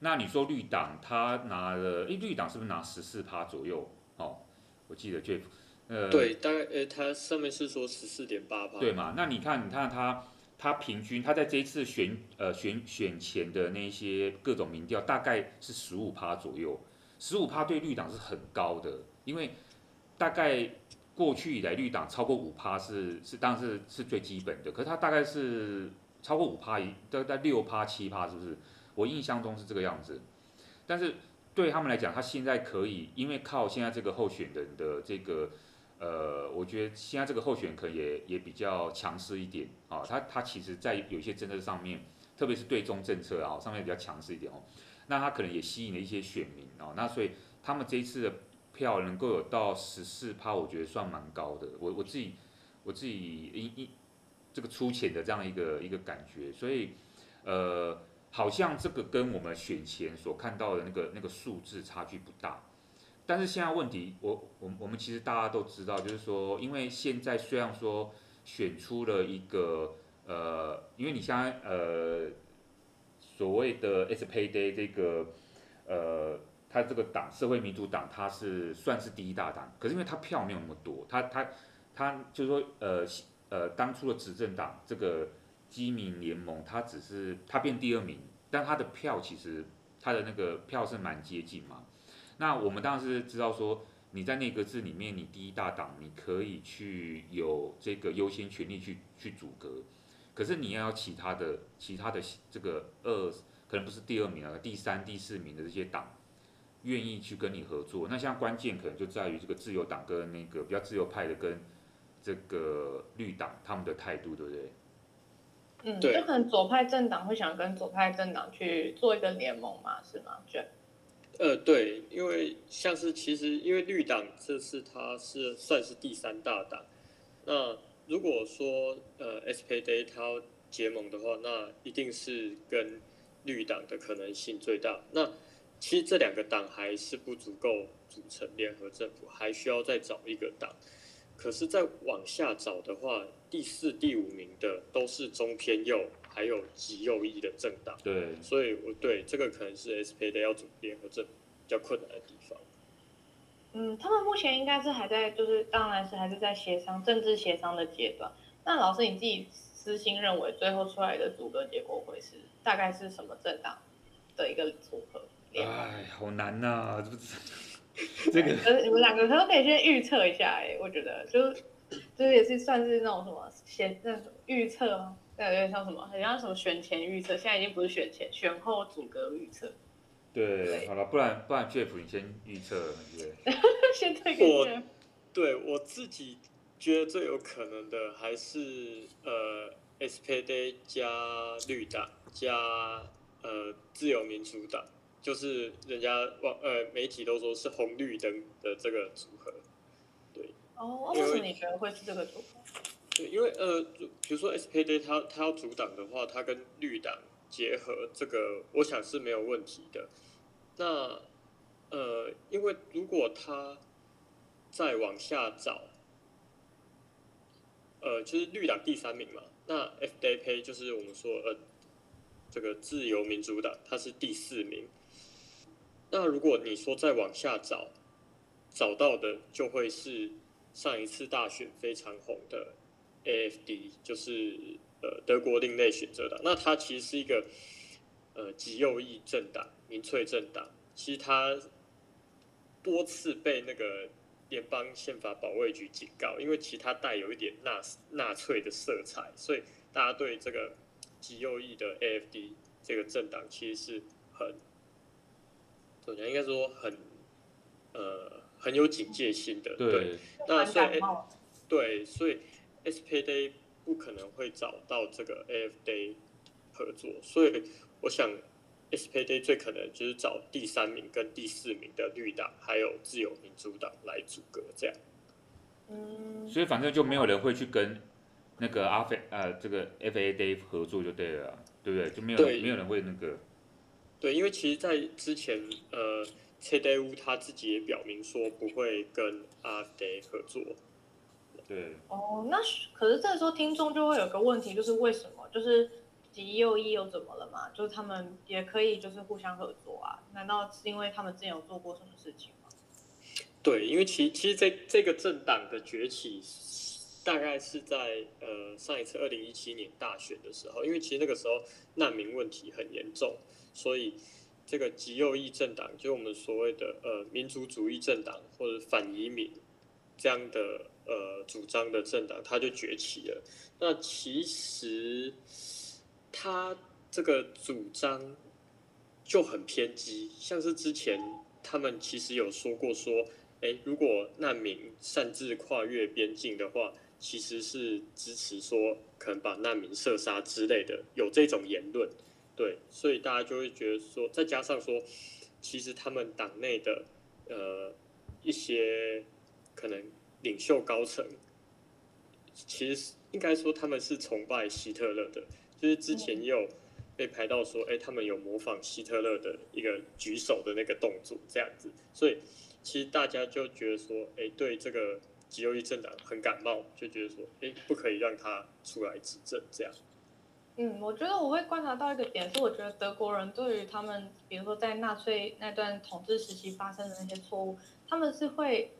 那你说绿党他拿了，诶，绿党是不是拿十四趴左右？哦，我记得 Jeff，呃，对，大概呃，他上面是说十四点八趴。对嘛？那你看，你看他。他平均，他在这一次选呃选选前的那些各种民调，大概是十五趴左右，十五趴对绿党是很高的，因为大概过去以来绿党超过五趴是是当然是是最基本的，可是他大概是超过五趴一大概六趴七趴是不是？我印象中是这个样子，但是对他们来讲，他现在可以因为靠现在这个候选人的这个。呃，我觉得现在这个候选可能也也比较强势一点啊，他他其实在有些政策上面，特别是对中政策啊上面比较强势一点哦，那他可能也吸引了一些选民哦，那所以他们这一次的票能够有到十四趴，我觉得算蛮高的，我我自己我自己一一这个粗浅的这样一个一个感觉，所以呃，好像这个跟我们选前所看到的那个那个数字差距不大。但是现在问题，我我我们其实大家都知道，就是说，因为现在虽然说选出了一个呃，因为你现在呃所谓的 SPD 这个呃，他这个党社会民主党，他是算是第一大党，可是因为他票没有那么多，他他他就是说呃呃当初的执政党这个基民联盟，他只是他变第二名，但他的票其实他的那个票是蛮接近嘛。那我们当然是知道说，你在内阁制里面，你第一大党，你可以去有这个优先权利去去阻隔，可是你要其他的其他的这个二，可能不是第二名啊，第三、第四名的这些党，愿意去跟你合作。那像关键可能就在于这个自由党跟那个比较自由派的跟这个绿党他们的态度，对不对？嗯，就可能左派政党会想跟左派政党去做一个联盟嘛，是吗？对。呃，对，因为像是其实因为绿党这次它是算是第三大党，那如果说呃 SPD 它结盟的话，那一定是跟绿党的可能性最大。那其实这两个党还是不足够组成联合政府，还需要再找一个党。可是再往下找的话，第四、第五名的都是中偏右。还有极右翼的政党，对，所以我对这个可能是 SPD 要组联合政比较困难的地方。嗯，他们目前应该是还在，就是当然是还是在协商政治协商的阶段。那老师你自己私心认为，最后出来的组阁结果会是大概是什么政党的一个组合？哎，好难呐、啊，这个，你们两个可不可以先预测一下？哎，我觉得就是就是也是算是那种什么先那种预测吗？对，有点像什么，很像什么选前预测，现在已经不是选前，选后组阁预测。对，好了，不然不然 Jeff 你先预测，对。先退给 Jeff。对我自己觉得最有可能的还是呃 SPD 加绿党加呃自由民主党，就是人家网呃媒体都说是红绿灯的这个组合。对。哦，为什么你觉得会是这个组合？对，因为呃，比如说 SPD 它它要阻挡的话，它跟绿党结合，这个我想是没有问题的。那呃，因为如果他再往下找，呃，就是绿党第三名嘛。那 FDP 就是我们说呃，这个自由民主党，它是第四名。那如果你说再往下找，找到的就会是上一次大选非常红的 AFD，就是呃德国另类选择党。那它其实是一个呃极右翼政党，民粹政党。其实它多次被那个。联邦宪法保卫局警告，因为其他带有一点纳纳粹的色彩，所以大家对这个极右翼的 AFD 这个政党其实是很怎么讲？应该说很呃很有警戒心的。对，对那所以对，所以 SPD 不可能会找到这个 AFD 合作，所以我想。SPD 最可能就是找第三名跟第四名的绿党，还有自由民主党来组阁这样。嗯，所以反正就没有人会去跟那个阿菲呃这个 FAD 合作就对了，对不对？就没有没有人会那个。对，因为其实，在之前呃，CDU 他自己也表明说不会跟阿德合作。对。哦，那可是这个时候听众就会有个问题，就是为什么？就是。极右翼又怎么了嘛？就是他们也可以就是互相合作啊？难道是因为他们之前有做过什么事情吗？对，因为其其实这这个政党的崛起大概是在呃上一次二零一七年大选的时候，因为其实那个时候难民问题很严重，所以这个极右翼政党，就我们所谓的呃民族主义政党或者反移民这样的呃主张的政党，它就崛起了。那其实。他这个主张就很偏激，像是之前他们其实有说过说，诶，如果难民擅自跨越边境的话，其实是支持说可能把难民射杀之类的，有这种言论。对，所以大家就会觉得说，再加上说，其实他们党内的呃一些可能领袖高层，其实应该说他们是崇拜希特勒的。就是之前也有被拍到说，哎、欸，他们有模仿希特勒的一个举手的那个动作，这样子，所以其实大家就觉得说，哎、欸，对这个极右翼政党很感冒，就觉得说，哎、欸，不可以让他出来执政，这样。嗯，我觉得我会观察到一个点，是我觉得德国人对于他们，比如说在纳粹那段统治时期发生的那些错误，他们是会。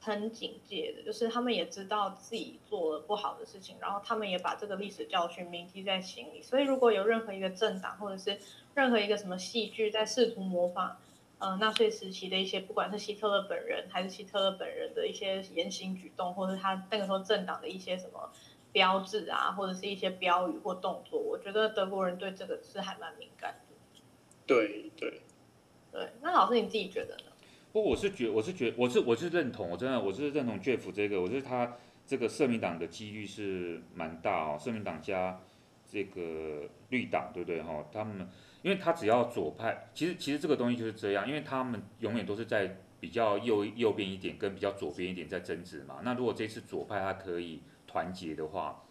很警戒的，就是他们也知道自己做了不好的事情，然后他们也把这个历史教训铭记在心里。所以，如果有任何一个政党或者是任何一个什么戏剧在试图模仿，呃，纳粹时期的一些，不管是希特勒本人还是希特勒本人的一些言行举动，或者他那个时候政党的一些什么标志啊，或者是一些标语或动作，我觉得德国人对这个是还蛮敏感的。对对对，那老师你自己觉得呢？不，我是觉，我是觉，我是我是认同，我真的我是认同 Jeff 这个，我觉得他这个社民党的几率是蛮大哦，社民党加这个绿党，对不对哈？他们因为他只要左派，其实其实这个东西就是这样，因为他们永远都是在比较右右边一点跟比较左边一点在争执嘛。那如果这次左派他可以团结的话，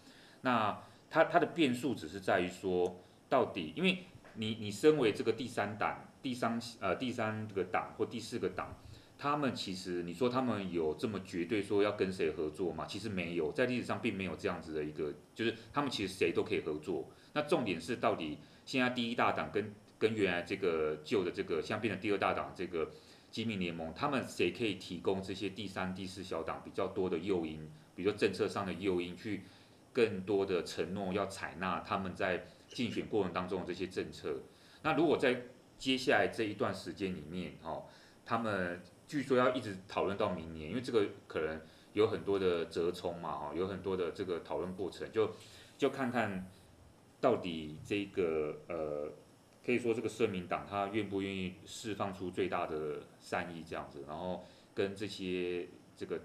那他他的变数只是在于说，到底因为你你身为这个第三党。第三呃第三个党或第四个党，他们其实你说他们有这么绝对说要跟谁合作吗？其实没有，在历史上并没有这样子的一个，就是他们其实谁都可以合作。那重点是到底现在第一大党跟跟原来这个旧的这个，现在变成第二大党这个基民联盟，他们谁可以提供这些第三、第四小党比较多的诱因，比如说政策上的诱因，去更多的承诺要采纳他们在竞选过程当中的这些政策。那如果在接下来这一段时间里面，哦，他们据说要一直讨论到明年，因为这个可能有很多的折冲嘛，哈，有很多的这个讨论过程，就就看看到底这个呃，可以说这个社民党他愿不愿意释放出最大的善意这样子，然后跟这些这个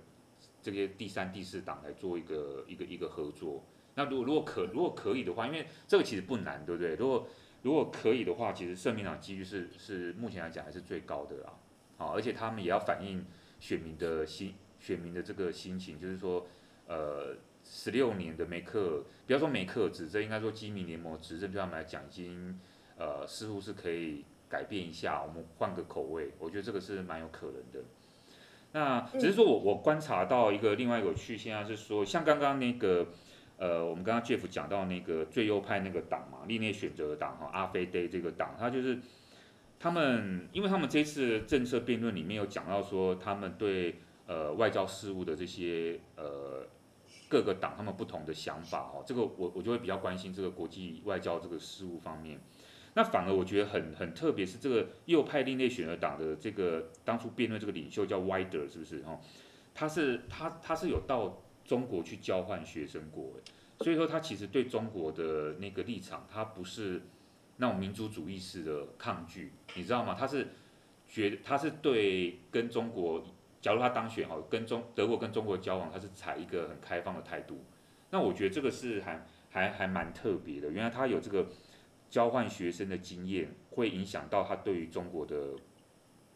这些第三、第四党来做一个一个一个合作。那如果如果可如果可以的话，因为这个其实不难，对不对？如果如果可以的话，其实社民党几率是是目前来讲还是最高的啦。啊，而且他们也要反映选民的心，选民的这个心情，就是说，呃，十六年的梅克，不要说梅克执政，应该说基民联盟执政对他们来讲，已经呃似乎是可以改变一下，我们换个口味，我觉得这个是蛮有可能的。那只是说我我观察到一个另外一个趣现象是说，像刚刚那个呃，我们刚刚 Jeff 讲到那个最右派那个党嘛，另类选择党哈，阿非代这个党，他就是。他们，因为他们这次政策辩论里面有讲到说，他们对呃外交事务的这些呃各个党他们不同的想法哦，这个我我就会比较关心这个国际外交这个事务方面。那反而我觉得很很特别是这个右派另类选择党的这个当初辩论这个领袖叫 Wider 是不是哦？他是他他是有到中国去交换学生过，所以说他其实对中国的那个立场，他不是。那种民族主义式的抗拒，你知道吗？他是觉得他是对跟中国，假如他当选哈，跟中德国跟中国交往，他是采一个很开放的态度。那我觉得这个是还还还蛮特别的，原来他有这个交换学生的经验，会影响到他对于中国的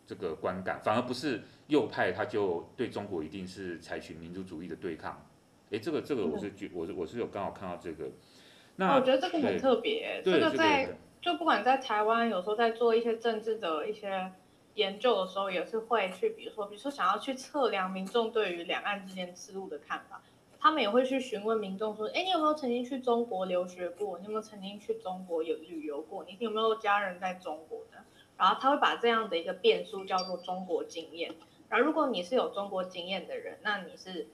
这个观感，反而不是右派他就对中国一定是采取民族主义的对抗。诶，这个这个我是觉我是我是有刚好看到这个。那我觉得这个很特别，这个在。就不管在台湾，有时候在做一些政治的一些研究的时候，也是会去，比如说，比如说想要去测量民众对于两岸之间事务的看法，他们也会去询问民众说，哎，你有没有曾经去中国留学过？你有没有曾经去中国有旅游过？你有没有家人在中国的？然后他会把这样的一个变数叫做中国经验。然后如果你是有中国经验的人，那你是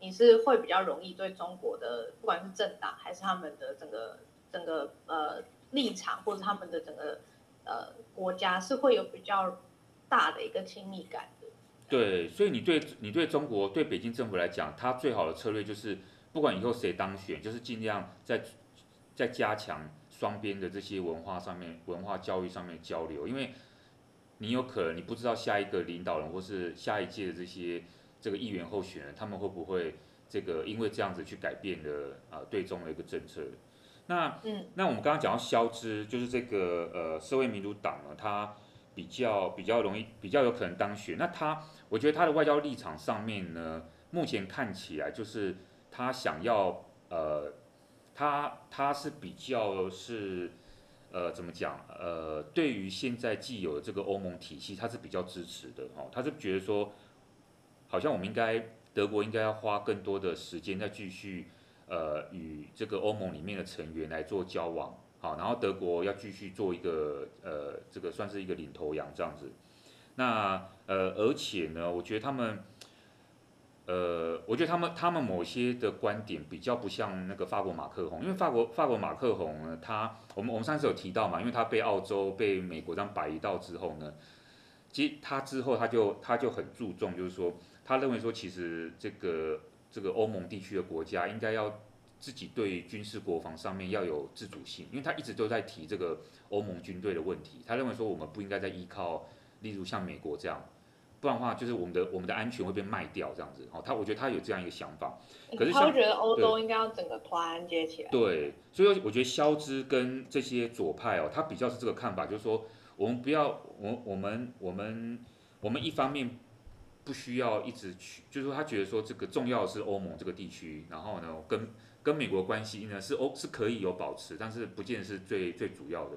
你是会比较容易对中国的，不管是政党还是他们的整个整个呃。立场或者他们的整个呃国家是会有比较大的一个亲密感。对，所以你对你对中国对北京政府来讲，他最好的策略就是不管以后谁当选，就是尽量在在加强双边的这些文化上面、文化教育上面交流，因为你有可能你不知道下一个领导人或是下一届的这些这个议员候选人，他们会不会这个因为这样子去改变了啊对中的一个政策。那，嗯，那我们刚刚讲到肖之，就是这个呃社会民主党呢，他比较比较容易，比较有可能当选。那他，我觉得他的外交立场上面呢，目前看起来就是他想要呃，他他是比较是呃怎么讲呃，对于现在既有的这个欧盟体系，他是比较支持的哦。他是觉得说，好像我们应该德国应该要花更多的时间再继续。呃，与这个欧盟里面的成员来做交往，好，然后德国要继续做一个呃，这个算是一个领头羊这样子。那呃，而且呢，我觉得他们，呃，我觉得他们他们某些的观点比较不像那个法国马克宏，因为法国法国马克宏呢，他我们我们上次有提到嘛，因为他被澳洲被美国这样摆一道之后呢，其实他之后他就他就很注重，就是说他认为说其实这个。这个欧盟地区的国家应该要自己对军事国防上面要有自主性，因为他一直都在提这个欧盟军队的问题。他认为说我们不应该再依靠，例如像美国这样，不然的话就是我们的我们的安全会被卖掉这样子。哦，他我觉得他有这样一个想法。可是他会觉得欧洲应该要整个团结起来。对，所以我觉得肖兹跟这些左派哦，他比较是这个看法，就是说我们不要我我们我们我们一方面。不需要一直去，就是说他觉得说这个重要的是欧盟这个地区，然后呢跟跟美国关系呢是欧是可以有保持，但是不见得是最最主要的。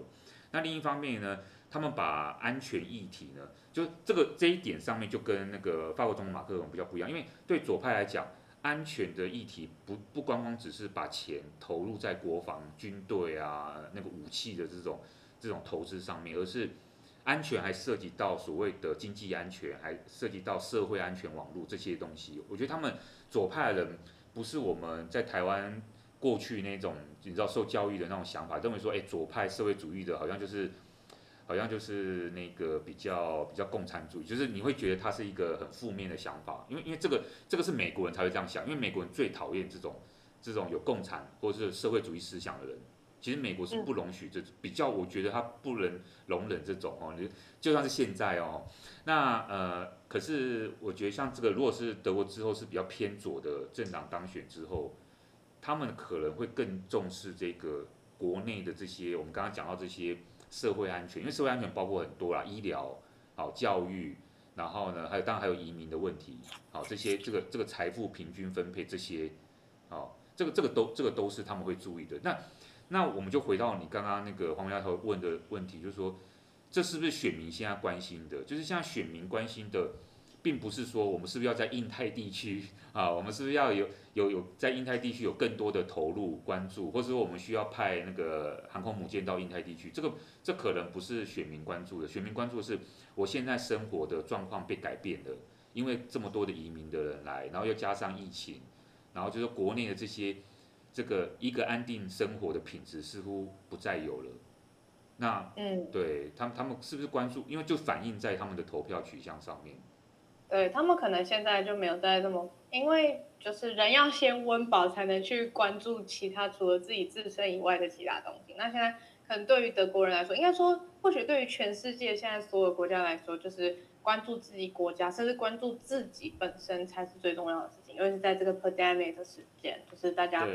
那另一方面呢，他们把安全议题呢，就这个这一点上面就跟那个法国总统马克龙比较不一样，因为对左派来讲，安全的议题不不光光只是把钱投入在国防军队啊那个武器的这种这种投资上面，而是。安全还涉及到所谓的经济安全，还涉及到社会安全网络这些东西。我觉得他们左派的人不是我们在台湾过去那种你知道受教育的那种想法，认为说，哎，左派社会主义的好像就是好像就是那个比较比较共产主义，就是你会觉得它是一个很负面的想法，因为因为这个这个是美国人才会这样想，因为美国人最讨厌这种这种有共产或是社会主义思想的人。其实美国是不容许这种比较，我觉得他不能容忍这种哦，你就算是现在哦，那呃，可是我觉得像这个，如果是德国之后是比较偏左的政党当选之后，他们可能会更重视这个国内的这些我们刚刚讲到这些社会安全，因为社会安全包括很多啦，医疗、好教育，然后呢，还有当然还有移民的问题，好这些这个这个财富平均分配这些，好这个这个都这个都是他们会注意的那。那我们就回到你刚刚那个黄丫头问的问题，就是说，这是不是选民现在关心的？就是像选民关心的，并不是说我们是不是要在印太地区 啊，我们是不是要有有有在印太地区有更多的投入关注，或者说我们需要派那个航空母舰到印太地区？这个这可能不是选民关注的，选民关注的是我现在生活的状况被改变了，因为这么多的移民的人来，然后又加上疫情，然后就是国内的这些。这个一个安定生活的品质似乎不再有了，那嗯，对他们，他们是不是关注？因为就反映在他们的投票取向上面。对他们可能现在就没有在这么，因为就是人要先温饱，才能去关注其他除了自己自身以外的其他东西。那现在可能对于德国人来说，应该说或许对于全世界现在所有国家来说，就是关注自己国家，甚至关注自己本身才是最重要的事情。因为是在这个 pandemic 的时间，就是大家。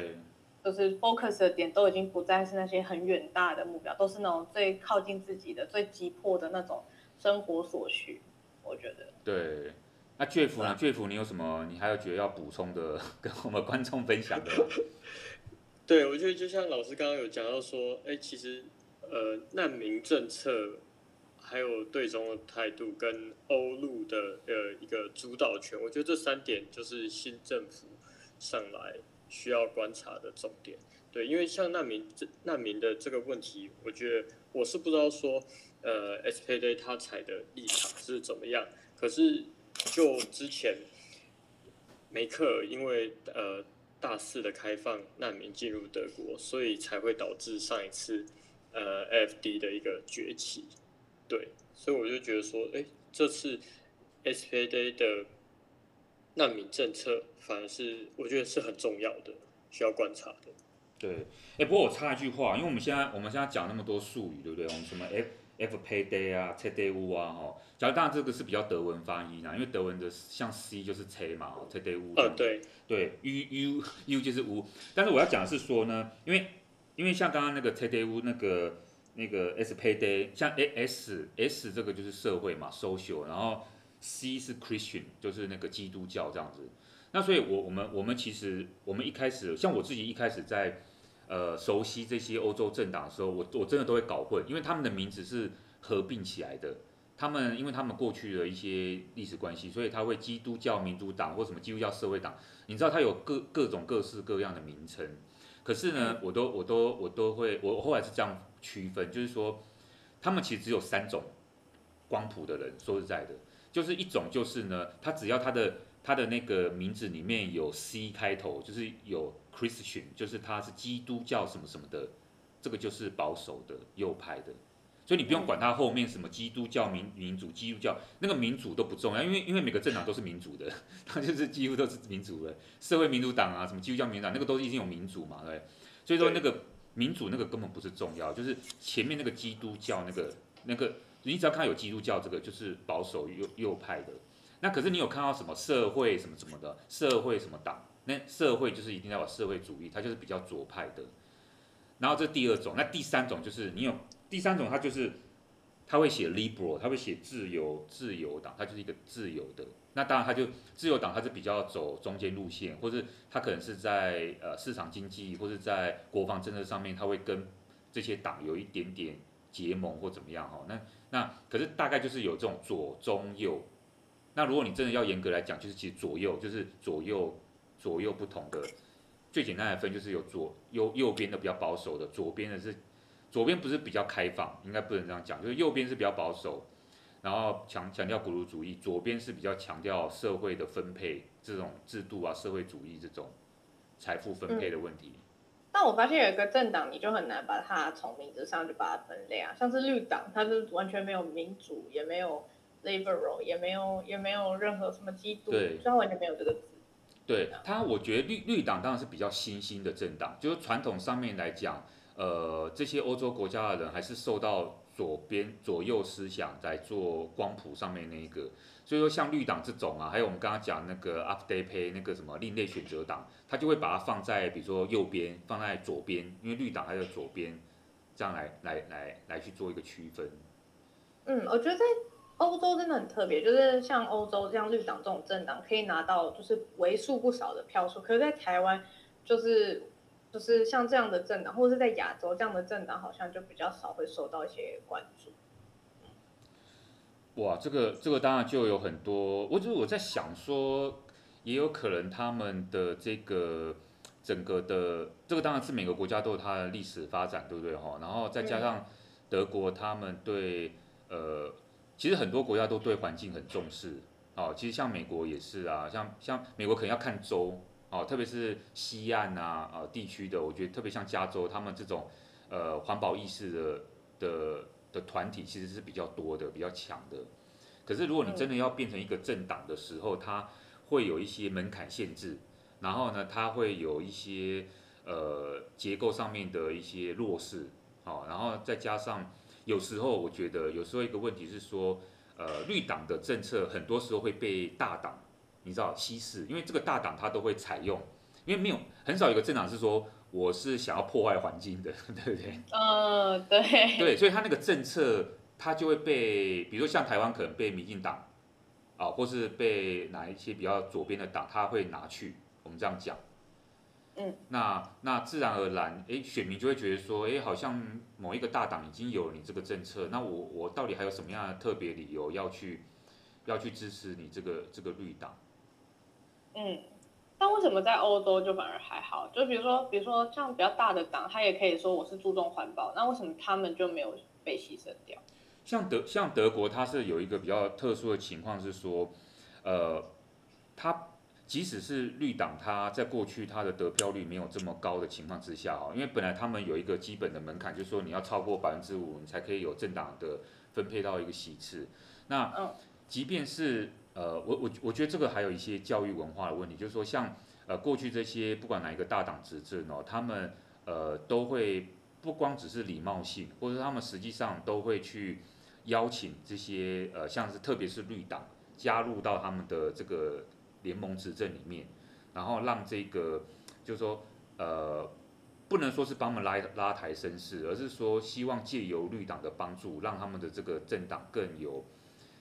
就是 focus 的点都已经不再是那些很远大的目标，都是那种最靠近自己的、最急迫的那种生活所需。我觉得。对，那 Jeff 呢？Jeff，你有什么？你还有觉得要补充的，跟我们观众分享的吗？对，我觉得就像老师刚刚有讲到说，哎，其实呃，难民政策还有对中的态度跟欧陆的呃一个主导权，我觉得这三点就是新政府上来。需要观察的重点，对，因为像难民这难民的这个问题，我觉得我是不知道说，呃，SPD 他采的立场是怎么样。可是就之前梅克尔因为呃大肆的开放难民进入德国，所以才会导致上一次呃 FD 的一个崛起。对，所以我就觉得说，哎，这次 SPD 的。难民政策反而是我觉得是很重要的，需要观察的。对，哎，不过我插一句话，因为我们现在我们现在讲那么多术语，对不对？我们什么 F F Pay Day 啊，C day u 啊，哈，假如当然这个是比较德文发音啊，因为德文的像 C 就是 C 嘛，C day u。呃，对。对，U U U 就是 U，，但是我要讲的是说呢，因为因为像刚刚那个 C day u 那个那个 S Pay Day，像 A S S 这个就是社会嘛，social，然后。C 是 Christian，就是那个基督教这样子。那所以我，我我们我们其实我们一开始，像我自己一开始在呃熟悉这些欧洲政党的时候，我我真的都会搞混，因为他们的名字是合并起来的。他们因为他们过去的一些历史关系，所以他会基督教民主党或什么基督教社会党，你知道他有各各种各式各样的名称。可是呢，我都我都我都会，我后来是这样区分，就是说他们其实只有三种光谱的人，说实在的。就是一种，就是呢，他只要他的他的那个名字里面有 C 开头，就是有 Christian，就是他是基督教什么什么的，这个就是保守的右派的，所以你不用管他后面什么基督教民民主基督教那个民主都不重要，因为因为每个政党都是民主的，他就是几乎都是民主的，社会民主党啊，什么基督教民主党那个都是已经有民主嘛，对，所以说那个民主那个根本不是重要，就是前面那个基督教那个那个。你只要看到有基督教这个，就是保守右右派的。那可是你有看到什么社会什么什么的，社会什么党？那社会就是一定要有社会主义，它就是比较左派的。然后这第二种，那第三种就是你有第三种，它就是他会写 liberal，他会写自由自由党，它就是一个自由的。那当然，他就自由党，它是比较走中间路线，或是他可能是在呃市场经济或是在国防政策上面，他会跟这些党有一点点结盟或怎么样哈？那那可是大概就是有这种左中右，那如果你真的要严格来讲，就是其实左右就是左右左右不同的，最简单的分就是有左右右边的比较保守的，左边的是左边不是比较开放，应该不能这样讲，就是右边是比较保守，然后强强调孤独主义，左边是比较强调社会的分配这种制度啊，社会主义这种财富分配的问题。但我发现有一个政党，你就很难把它从名字上就把它分类啊，像是绿党，它是完全没有民主，也没有 liberal，也没有也没有任何什么基督，对，它完全没有这个字。对他，我觉得绿绿党当然是比较新兴的政党，就是传统上面来讲，呃，这些欧洲国家的人还是受到左边左右思想在做光谱上面那一个。所以说，像绿党这种啊，还有我们刚刚讲那个 update 那个什么另类选择党，他就会把它放在比如说右边，放在左边，因为绿党还在左边，这样来来来来去做一个区分。嗯，我觉得欧洲真的很特别，就是像欧洲这样绿党这种政党可以拿到就是为数不少的票数，可是，在台湾就是就是像这样的政党，或者是在亚洲这样的政党，好像就比较少会受到一些关注。哇，这个这个当然就有很多，我就是我在想说，也有可能他们的这个整个的这个当然是每个国家都有它的历史发展，对不对哈？然后再加上德国，他们对呃，其实很多国家都对环境很重视，哦，其实像美国也是啊，像像美国可能要看州，哦，特别是西岸啊啊地区的，我觉得特别像加州，他们这种呃环保意识的的。的团体其实是比较多的，比较强的。可是如果你真的要变成一个政党的时候，它会有一些门槛限制，然后呢，它会有一些呃结构上面的一些弱势，好，然后再加上有时候我觉得有时候一个问题是说，呃，绿党的政策很多时候会被大党你知道稀释，因为这个大党它都会采用，因为没有很少有一个政党是说。我是想要破坏环境的，对不对？嗯、呃，对。对，所以他那个政策，他就会被，比如说像台湾可能被民进党，啊，或是被哪一些比较左边的党，他会拿去。我们这样讲，嗯，那那自然而然，哎，选民就会觉得说，哎，好像某一个大党已经有了你这个政策，那我我到底还有什么样的特别理由要去要去支持你这个这个绿党？嗯。那为什么在欧洲就反而还好？就比如说，比如说像比较大的党，他也可以说我是注重环保。那为什么他们就没有被牺牲掉？像德像德国，它是有一个比较特殊的情况是说，呃，它即使是绿党，它在过去它的得票率没有这么高的情况之下哦，因为本来他们有一个基本的门槛，就是说你要超过百分之五，你才可以有政党的分配到一个席次。那即便是呃，我我我觉得这个还有一些教育文化的问题，就是说像呃过去这些不管哪一个大党执政哦，他们呃都会不光只是礼貌性，或者他们实际上都会去邀请这些呃像是特别是绿党加入到他们的这个联盟执政里面，然后让这个就是说呃不能说是帮他们拉拉抬声势，而是说希望借由绿党的帮助，让他们的这个政党更有。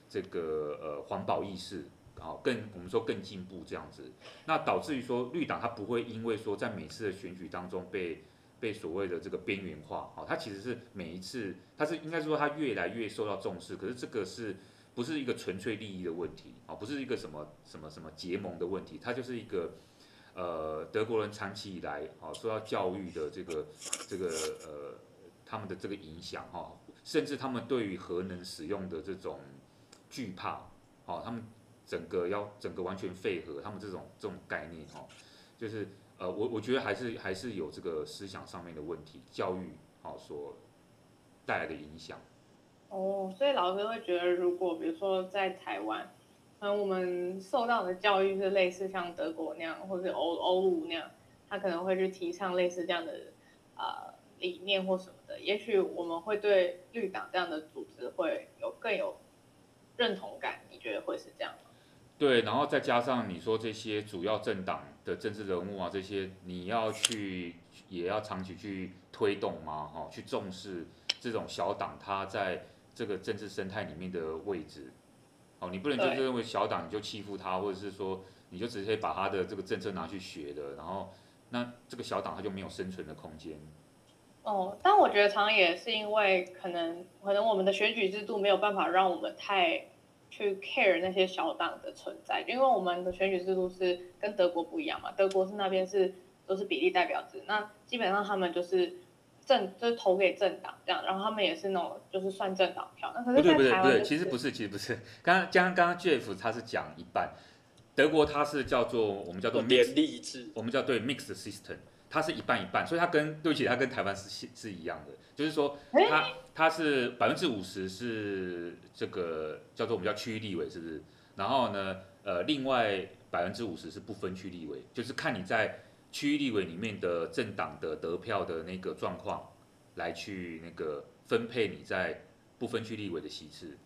这个呃环保意识啊，更我们说更进步这样子，那导致于说绿党它不会因为说在每次的选举当中被被所谓的这个边缘化啊，它其实是每一次它是应该说它越来越受到重视，可是这个是不是一个纯粹利益的问题啊？不是一个什么什么什么结盟的问题，它就是一个呃德国人长期以来啊受到教育的这个这个呃他们的这个影响哈，甚至他们对于核能使用的这种。惧怕，哦，他们整个要整个完全废核，他们这种这种概念，哦，就是呃，我我觉得还是还是有这个思想上面的问题，教育，哦，所带来的影响。哦，所以老师会觉得，如果比如说在台湾，嗯，我们受到的教育是类似像德国那样，或者欧欧陆那样，他可能会去提倡类似这样的呃理念或什么的，也许我们会对绿党这样的组织会有更有。认同感，你觉得会是这样吗？对，然后再加上你说这些主要政党的政治人物啊，这些你要去也要长期去推动吗？哈，去重视这种小党他在这个政治生态里面的位置。哦，你不能就是认为小党你就欺负他，或者是说你就直接把他的这个政策拿去学的，然后那这个小党他就没有生存的空间。哦，但我觉得常常也是因为可能可能我们的选举制度没有办法让我们太去 care 那些小党的存在，因为我们的选举制度是跟德国不一样嘛，德国是那边是都是比例代表制，那基本上他们就是政就是投给政党这样，然后他们也是那种就是算政党票。那可是在台湾、就是、不对不对不对，其实不是，其实不是。刚刚刚刚刚 Jeff 他是讲一半，德国他是叫做我们叫做 mixed, 联立制，我们叫对 mixed system。它是一半一半，所以它跟对不起，它跟台湾是是一样的，就是说它它是百分之五十是这个叫做我们叫区域立委，是不是？然后呢，呃，另外百分之五十是不分区立委，就是看你在区域立委里面的政党的得票的那个状况，来去那个分配你在不分区立委的席次。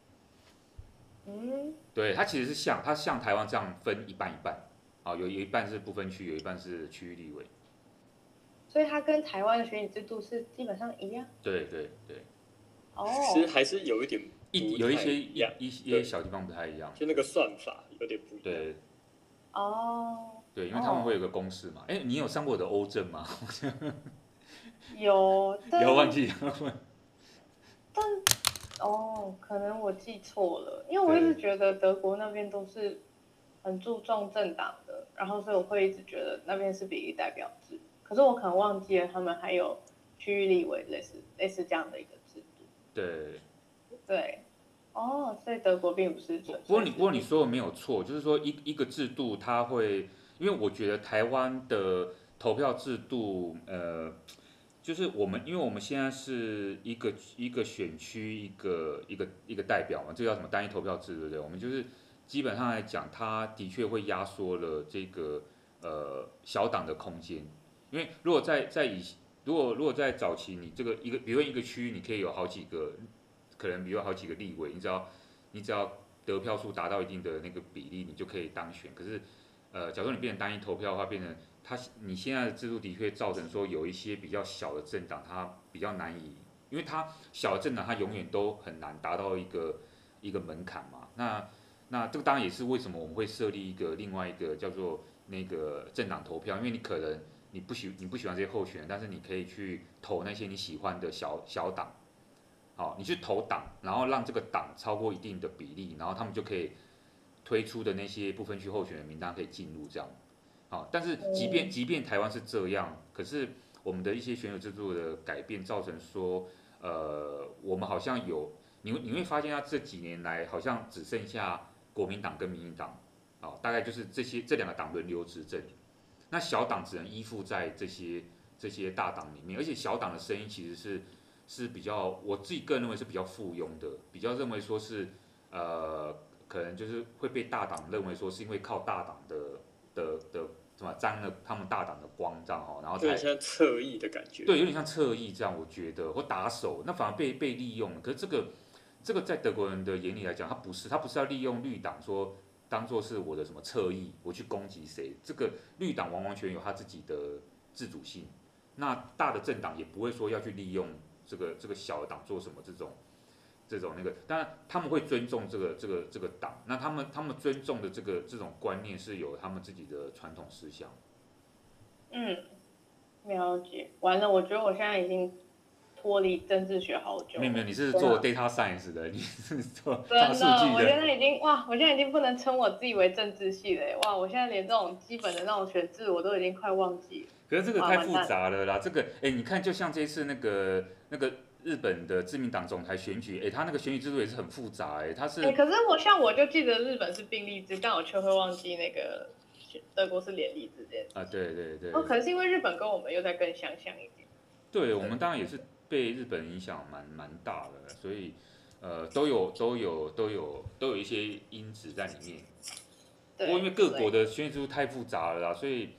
嗯，对，它其实是像它像台湾这样分一半一半，啊，有有一半是不分区，有一半是区域立委。所以它跟台湾的选举制度是基本上一样。对对对。哦。其实还是有一点一有一些一一些小地方不太一样。就那个算法有点不一样。对。哦。对，因为他们会有个公式嘛。哎，你有上过我的欧正吗？有。有忘记。但哦，可能我记错了，因为我一直觉得德国那边都是很注重政党的，然后所以我会一直觉得那边是比例代表制。可是我可能忘记了，他们还有区域立委类似类似这样的一个制度。对，对，哦，所以德国并不是。不过你不过你说的没有错，就是说一一个制度它会，因为我觉得台湾的投票制度，呃，就是我们因为我们现在是一个一个选区一个一个一个代表嘛，这叫什么单一投票制，对不对？我们就是基本上来讲，它的确会压缩了这个呃小党的空间。因为如果在在以如果如果在早期，你这个一个比如说一个区域，你可以有好几个，可能比如好几个立委，你只要你只要得票数达到一定的那个比例，你就可以当选。可是，呃，假如你变成单一投票的话，变成它你现在的制度的确造成说有一些比较小的政党，它比较难以，因为它小的政党它永远都很难达到一个一个门槛嘛。那那这个当然也是为什么我们会设立一个另外一个叫做那个政党投票，因为你可能。你不喜你不喜欢这些候选人，但是你可以去投那些你喜欢的小小党，好，你去投党，然后让这个党超过一定的比例，然后他们就可以推出的那些不分区候选人名单可以进入这样，好，但是即便即便台湾是这样，可是我们的一些选举制度的改变造成说，呃，我们好像有你你会发现他，这几年来好像只剩下国民党跟民进党，好，大概就是这些这两个党轮流执政。那小党只能依附在这些这些大党里面，而且小党的声音其实是是比较，我自己个人认为是比较附庸的，比较认为说是呃，可能就是会被大党认为说是因为靠大党的的的什么沾了他们大党的光这样哦，然后才像侧翼的感觉，对，有点像侧翼这样，我觉得或打手，那反而被被利用了。可是这个这个在德国人的眼里来讲，他不是，他不是要利用绿党说。当做是我的什么侧翼，我去攻击谁？这个绿党完完全有他自己的自主性，那大的政党也不会说要去利用这个这个小的党做什么这种这种那个，当然他们会尊重这个这个这个党，那他们他们尊重的这个这种观念是有他们自己的传统思想。嗯，了解。完了，我觉得我现在已经。脱离政治学好久，没有没有，你是做 data science 的，你是做大 数据的。我现在已经哇，我现在已经不能称我自己为政治系了，哇，我现在连这种基本的那种选制我都已经快忘记了。可是这个太复杂了啦，这个哎，你看，就像这次那个那个日本的自民党总裁选举，哎，他那个选举制度也是很复杂，哎，他是。可是我像我就记得日本是并立制，但我却会忘记那个德国是联立制这样。啊，对对对。哦，可能是因为日本跟我们又在更相像一点。对，我们当然也是。被日本影响蛮蛮大的，所以呃都有都有都有都有一些因子在里面。不过因为各国的选举制度太复杂了啦，所以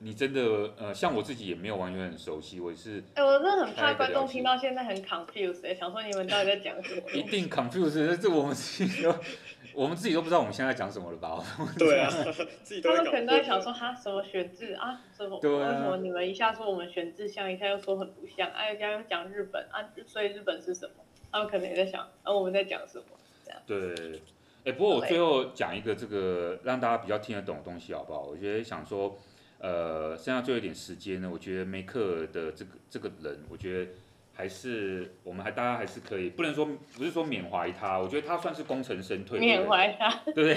你真的呃像我自己也没有完全很熟悉，我也是。哎、欸，我真的很怕观众听到现在很 confused，、欸、想说你们到底在讲什么？一定 confused，这我们自己都 我们自己都不知道我们现在讲什么了吧？对啊，他们可能都在想说哈什么选字啊，什么对、啊、为什么你们一下说我们选字像，一下又说很不像，哎、啊，一下又讲日本啊，所以日本是什么？他们可能也在想，啊我们在讲什么？这样。对。哎、欸，不过我最后讲一个这个让大家比较听得懂的东西好不好？我觉得想说，呃，剩下最后一点时间呢，我觉得梅克尔的这个这个人，我觉得还是我们还大家还是可以，不能说不是说缅怀他，我觉得他算是功成身退。缅怀他，对不对？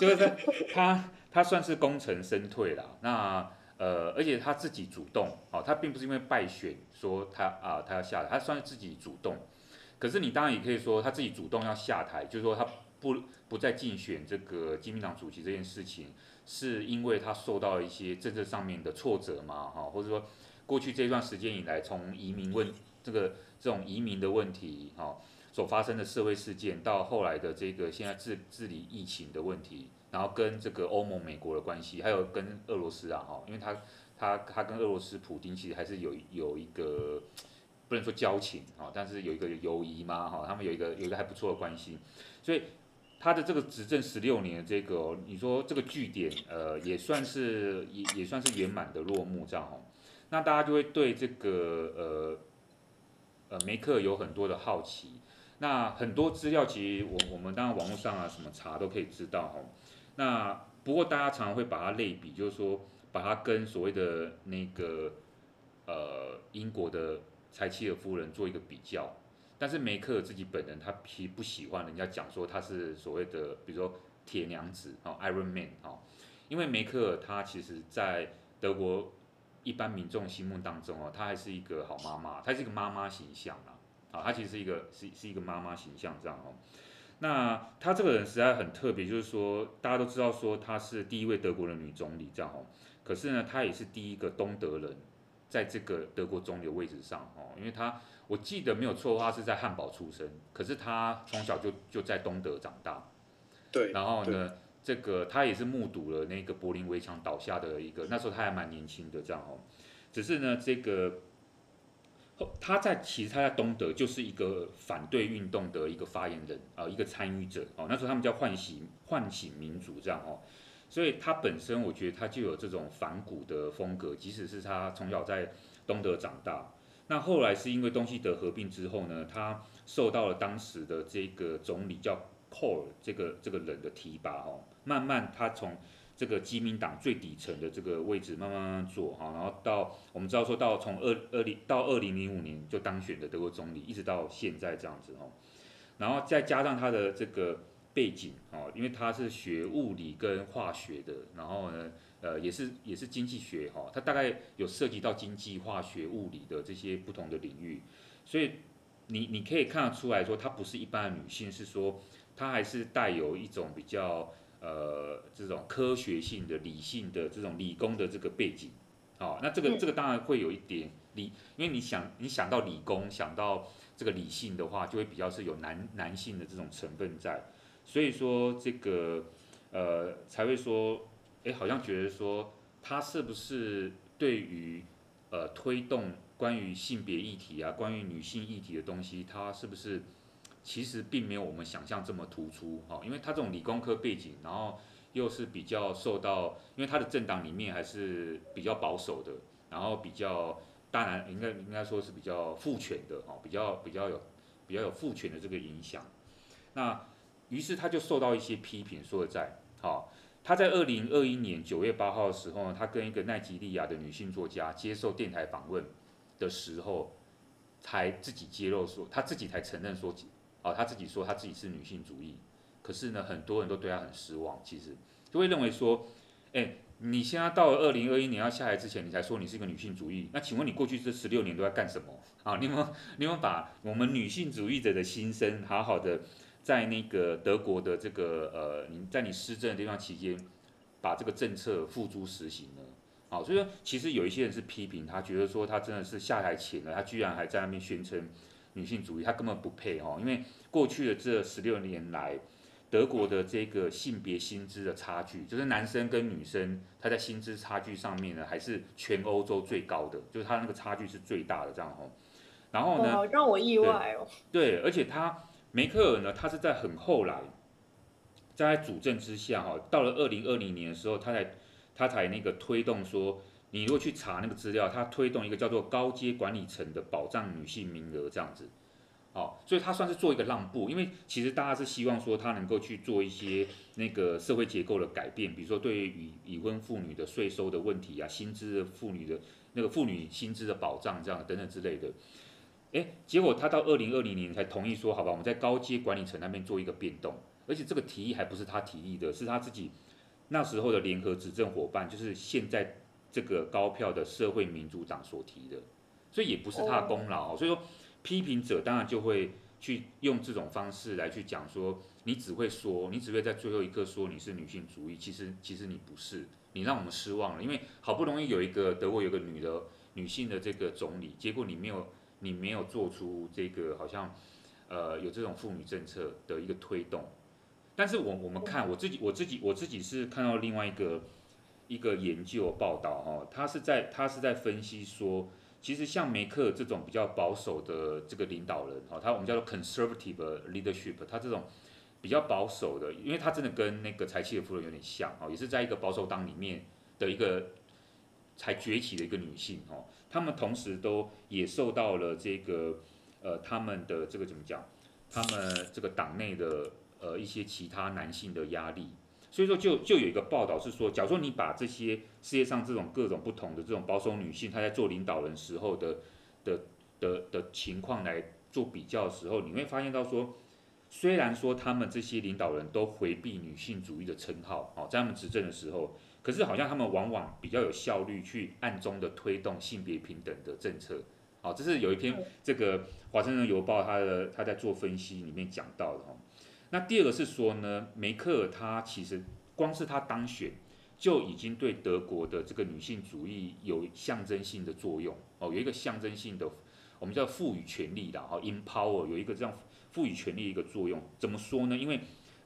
就是他他算是功成身退了。那呃，而且他自己主动，哦，他并不是因为败选说他啊、呃、他要下台，他算是自己主动。可是你当然也可以说他自己主动要下台，就是说他。不不再竞选这个基民党主席这件事情，是因为他受到一些政治上面的挫折吗？哈，或者说过去这段时间以来，从移民问这个这种移民的问题，哈，所发生的社会事件，到后来的这个现在治治理疫情的问题，然后跟这个欧盟、美国的关系，还有跟俄罗斯啊，哈，因为他他他跟俄罗斯普京其实还是有有一个。不能说交情啊，但是有一个友谊嘛哈，他们有一个有一个还不错的关系，所以他的这个执政十六年的这个，你说这个据点呃也算是也也算是圆满的落幕这样哦，那大家就会对这个呃呃梅克有很多的好奇，那很多资料其实我我们当然网络上啊什么查都可以知道哈，那不过大家常常会把它类比，就是说把它跟所谓的那个呃英国的。柴契尔夫人做一个比较，但是梅克尔自己本人他其实不喜欢人家讲说他是所谓的，比如说铁娘子啊，Iron Man 啊，因为梅克尔他其实在德国一般民众心目当中哦，他还是一个好妈妈，他是一个妈妈形象啊，啊，他其实是一个是是一个妈妈形象这样哦。那他这个人实在很特别，就是说大家都知道说他是第一位德国的女总理这样哦，可是呢，他也是第一个东德人。在这个德国总理的位置上哦，因为他我记得没有错的话是在汉堡出生，可是他从小就就在东德长大，对，然后呢，这个他也是目睹了那个柏林围墙倒下的一个，那时候他还蛮年轻的这样哦，只是呢，这个他在其实他在东德就是一个反对运动的一个发言人啊，一个参与者哦，那时候他们叫唤醒唤醒民主这样哦。所以他本身，我觉得他就有这种反骨的风格，即使是他从小在东德长大，那后来是因为东西德合并之后呢，他受到了当时的这个总理叫 Kohl 这个这个人的提拔哦，慢慢他从这个基民党最底层的这个位置慢慢慢慢做哈，然后到我们知道说到从二二零到二零零五年就当选的德国总理，一直到现在这样子哦，然后再加上他的这个。背景哦，因为他是学物理跟化学的，然后呢，呃，也是也是经济学哈，它大概有涉及到经济、化学、物理的这些不同的领域，所以你你可以看得出来说，她不是一般的女性，是说她还是带有一种比较呃这种科学性的、理性的这种理工的这个背景，好，那这个这个当然会有一点理，因为你想你想到理工，想到这个理性的话，就会比较是有男男性的这种成分在。所以说这个，呃，才会说，哎，好像觉得说，他是不是对于，呃，推动关于性别议题啊，关于女性议题的东西，他是不是其实并没有我们想象这么突出哈？因为他这种理工科背景，然后又是比较受到，因为他的政党里面还是比较保守的，然后比较，当然应该应该说是比较父权的哦，比较比较有比较有父权的这个影响，那。于是他就受到一些批评，说在，好，他在二零二一年九月八号的时候呢，他跟一个奈及利亚的女性作家接受电台访问的时候，才自己揭露说，他自己才承认说，哦，他自己说他自己是女性主义，可是呢，很多人都对他很失望，其实就会认为说，哎，你现在到了二零二一年要下来之前，你才说你是一个女性主义，那请问你过去这十六年都在干什么？啊，你们你们把我们女性主义者的心声好好的。在那个德国的这个呃，你在你施政的这段期间，把这个政策付诸实行了，好，所以说其实有一些人是批评他，觉得说他真的是下台前了，他居然还在那边宣称女性主义，他根本不配哦，因为过去的这十六年来，德国的这个性别薪资的差距，就是男生跟女生他在薪资差距上面呢，还是全欧洲最高的，就是他那个差距是最大的这样哦，然后呢，让我意外哦，对，而且他。梅克尔呢，他是在很后来，在主政之下哈，到了二零二零年的时候，他才他才那个推动说，你如果去查那个资料，他推动一个叫做高阶管理层的保障女性名额这样子，哦，所以他算是做一个让步，因为其实大家是希望说他能够去做一些那个社会结构的改变，比如说对于已婚妇女的税收的问题啊，薪资的妇女的那个妇女薪资的保障这样等等之类的。哎，结果他到二零二零年才同意说，好吧，我们在高阶管理层那边做一个变动，而且这个提议还不是他提议的，是他自己那时候的联合执政伙伴，就是现在这个高票的社会民主党所提的，所以也不是他的功劳。所以说，批评者当然就会去用这种方式来去讲说，你只会说，你只会在最后一刻说你是女性主义，其实其实你不是，你让我们失望了，因为好不容易有一个德国有个女的女性的这个总理，结果你没有你没有做出这个好像呃有这种妇女政策的一个推动，但是我我们看我自己我自己我自己是看到另外一个。一个研究报道哦，他是在他是在分析说，其实像梅克这种比较保守的这个领导人哦，他我们叫做 conservative leadership，他这种比较保守的，因为他真的跟那个柴契尔夫人有点像哦，也是在一个保守党里面的一个才崛起的一个女性哦，他们同时都也受到了这个呃他们的这个怎么讲，他们这个党内的呃一些其他男性的压力。所以说就，就有一个报道是说，假如说你把这些世界上这种各种不同的这种保守女性，她在做领导人时候的的的的情况来做比较的时候，你会发现到说，虽然说他们这些领导人都回避女性主义的称号，哦，在他们执政的时候，可是好像他们往往比较有效率去暗中的推动性别平等的政策，好，这是有一篇这个华盛顿邮报他的他在做分析里面讲到的哈。那第二个是说呢，梅克尔他其实光是他当选，就已经对德国的这个女性主义有象征性的作用哦，有一个象征性的，我们叫赋予权力的哈，empower 有一个这样赋予权力一个作用。怎么说呢？因为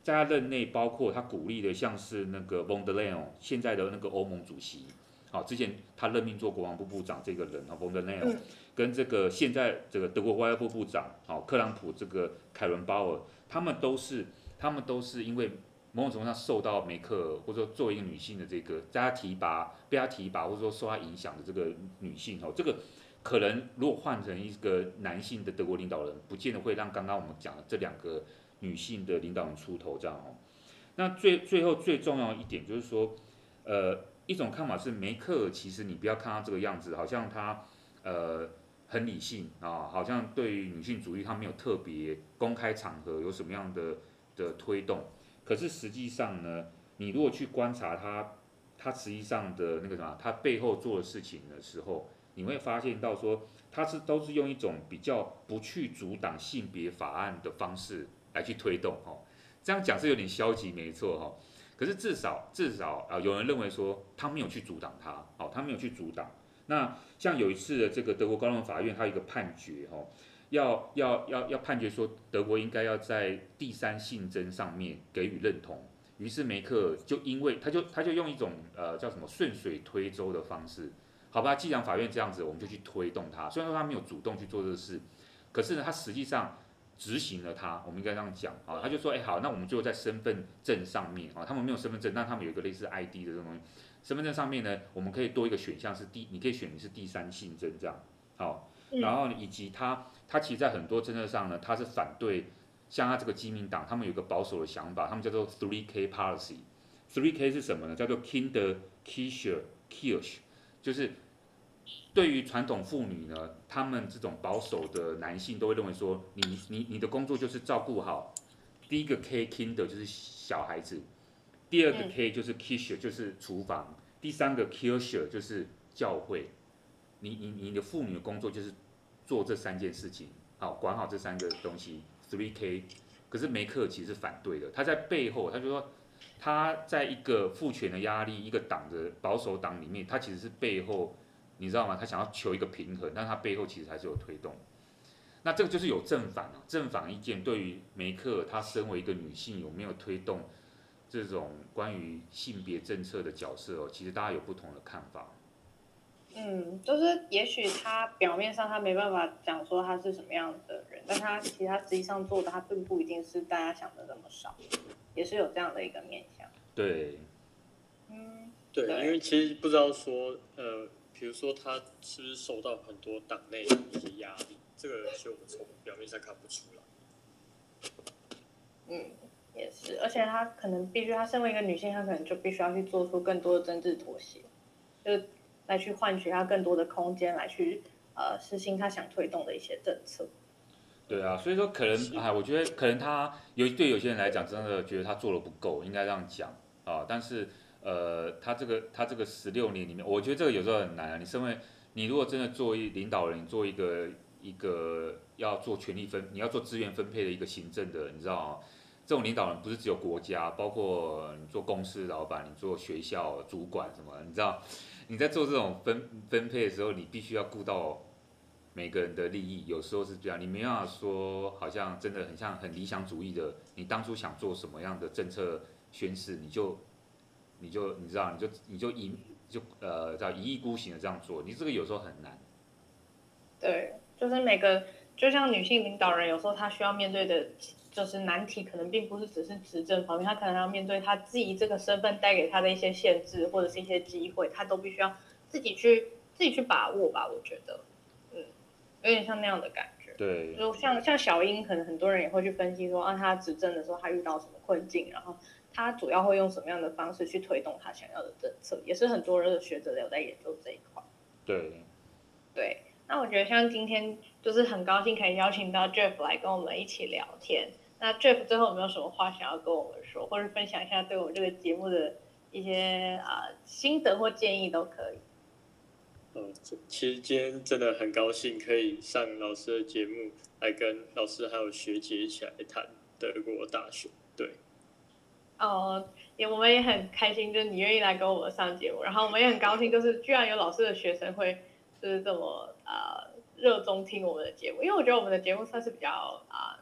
在他任内，包括他鼓励的像是那个 von der Leyen 现在的那个欧盟主席，好，之前他任命做国防部部长这个人啊，von der Leyen 跟这个现在这个德国外交部部长好，克朗普这个凯伦鲍尔。他们都是，他们都是因为某种程度上受到梅克尔，或者说作为一个女性的这个，在他提拔、被他提拔，或者说受他影响的这个女性哦，这个可能如果换成一个男性的德国领导人，不见得会让刚刚我们讲的这两个女性的领导人出头这样哦。那最最后最重要一点就是说，呃，一种看法是梅克尔其实你不要看他这个样子，好像他呃。很理性啊，好像对于女性主义，他没有特别公开场合有什么样的的推动。可是实际上呢，你如果去观察他，他实际上的那个什么，他背后做的事情的时候，你会发现到说，他是都是用一种比较不去阻挡性别法案的方式来去推动哈。这样讲是有点消极，没错哈。可是至少至少啊，有人认为说他没有去阻挡他，哦，他没有去阻挡。那像有一次的这个德国高等法院，它有一个判决哦，要要要要判决说德国应该要在第三性征上面给予认同。于是梅克就因为他就他就用一种呃叫什么顺水推舟的方式，好吧，既然法院这样子，我们就去推动它。虽然说他没有主动去做这个事，可是呢，他实际上执行了他。我们应该这样讲啊，他就说，哎，好，那我们就在身份证上面啊，他们没有身份证，但他们有一个类似 ID 的这种东西。身份证上面呢，我们可以多一个选项是第，你可以选的是第三性征这样，好，然后以及他他其实在很多政策上呢，他是反对，像他这个基民党，他们有一个保守的想法，他们叫做 Three K Policy，Three K 是什么呢？叫做 Kinder Kisher Kirche，就是对于传统妇女呢，他们这种保守的男性都会认为说，你你你的工作就是照顾好，第一个 K Kinder 就是小孩子。第二个 K 就是 Kirche 就是厨房，第三个 Kirche 就是教会。你你你的妇女的工作就是做这三件事情，好，管好这三个东西。Three K，可是梅克尔其实是反对的，他在背后他就说，他在一个父权的压力，一个党的保守党里面，他其实是背后，你知道吗？他想要求一个平衡，但他背后其实还是有推动。那这个就是有正反啊，正反意见对于梅克尔，她身为一个女性有没有推动？这种关于性别政策的角色哦，其实大家有不同的看法。嗯，就是也许他表面上他没办法讲说他是什么样的人，但他其实他实际上做的他并不一定是大家想的那么少，也是有这样的一个面向。对，嗯，对，因为其实不知道说，呃，比如说他是不是受到很多党内的一些压力，这个其实我们从表面上看不出来。嗯。也是，而且她可能必须，她身为一个女性，她可能就必须要去做出更多的政治妥协，就来去换取她更多的空间，来去呃实行她想推动的一些政策。对啊，所以说可能哎，我觉得可能她有对有些人来讲，真的觉得她做的不够，应该这样讲啊。但是呃，他这个他这个十六年里面，我觉得这个有时候很难啊。你身为你如果真的作为领导人，做一个一个要做权力分，你要做资源分配的一个行政的，你知道，这种领导人不是只有国家，包括你做公司老板，你做学校主管什么，你知道，你在做这种分分配的时候，你必须要顾到每个人的利益，有时候是这样，你没办法说好像真的很像很理想主义的，你当初想做什么样的政策宣示，你就你就你知道，你就你就一就呃叫一意孤行的这样做，你这个有时候很难。对，就是每个，就像女性领导人，有时候她需要面对的，就是难题，可能并不是只是执政方面，她可能要面对她自己这个身份带给她的一些限制，或者是一些机会，她都必须要自己去自己去把握吧。我觉得，嗯，有点像那样的感觉。对，就像像小英，可能很多人也会去分析说，啊，她执政的时候，她遇到什么困境，然后她主要会用什么样的方式去推动他想要的政策，也是很多人的学者有在研究这一块。对，对。那我觉得像今天就是很高兴可以邀请到 Jeff 来跟我们一起聊天。那 Jeff 最后有没有什么话想要跟我们说，或者分享一下对我们这个节目的一些啊、呃、心得或建议都可以。嗯，其实今天真的很高兴可以上老师的节目，来跟老师还有学姐一起来谈德国大学。对。哦，也我们也很开心，就是你愿意来跟我们上节目，然后我们也很高兴，就是居然有老师的学生会就是这么。呃，热衷听我们的节目，因为我觉得我们的节目算是比较啊、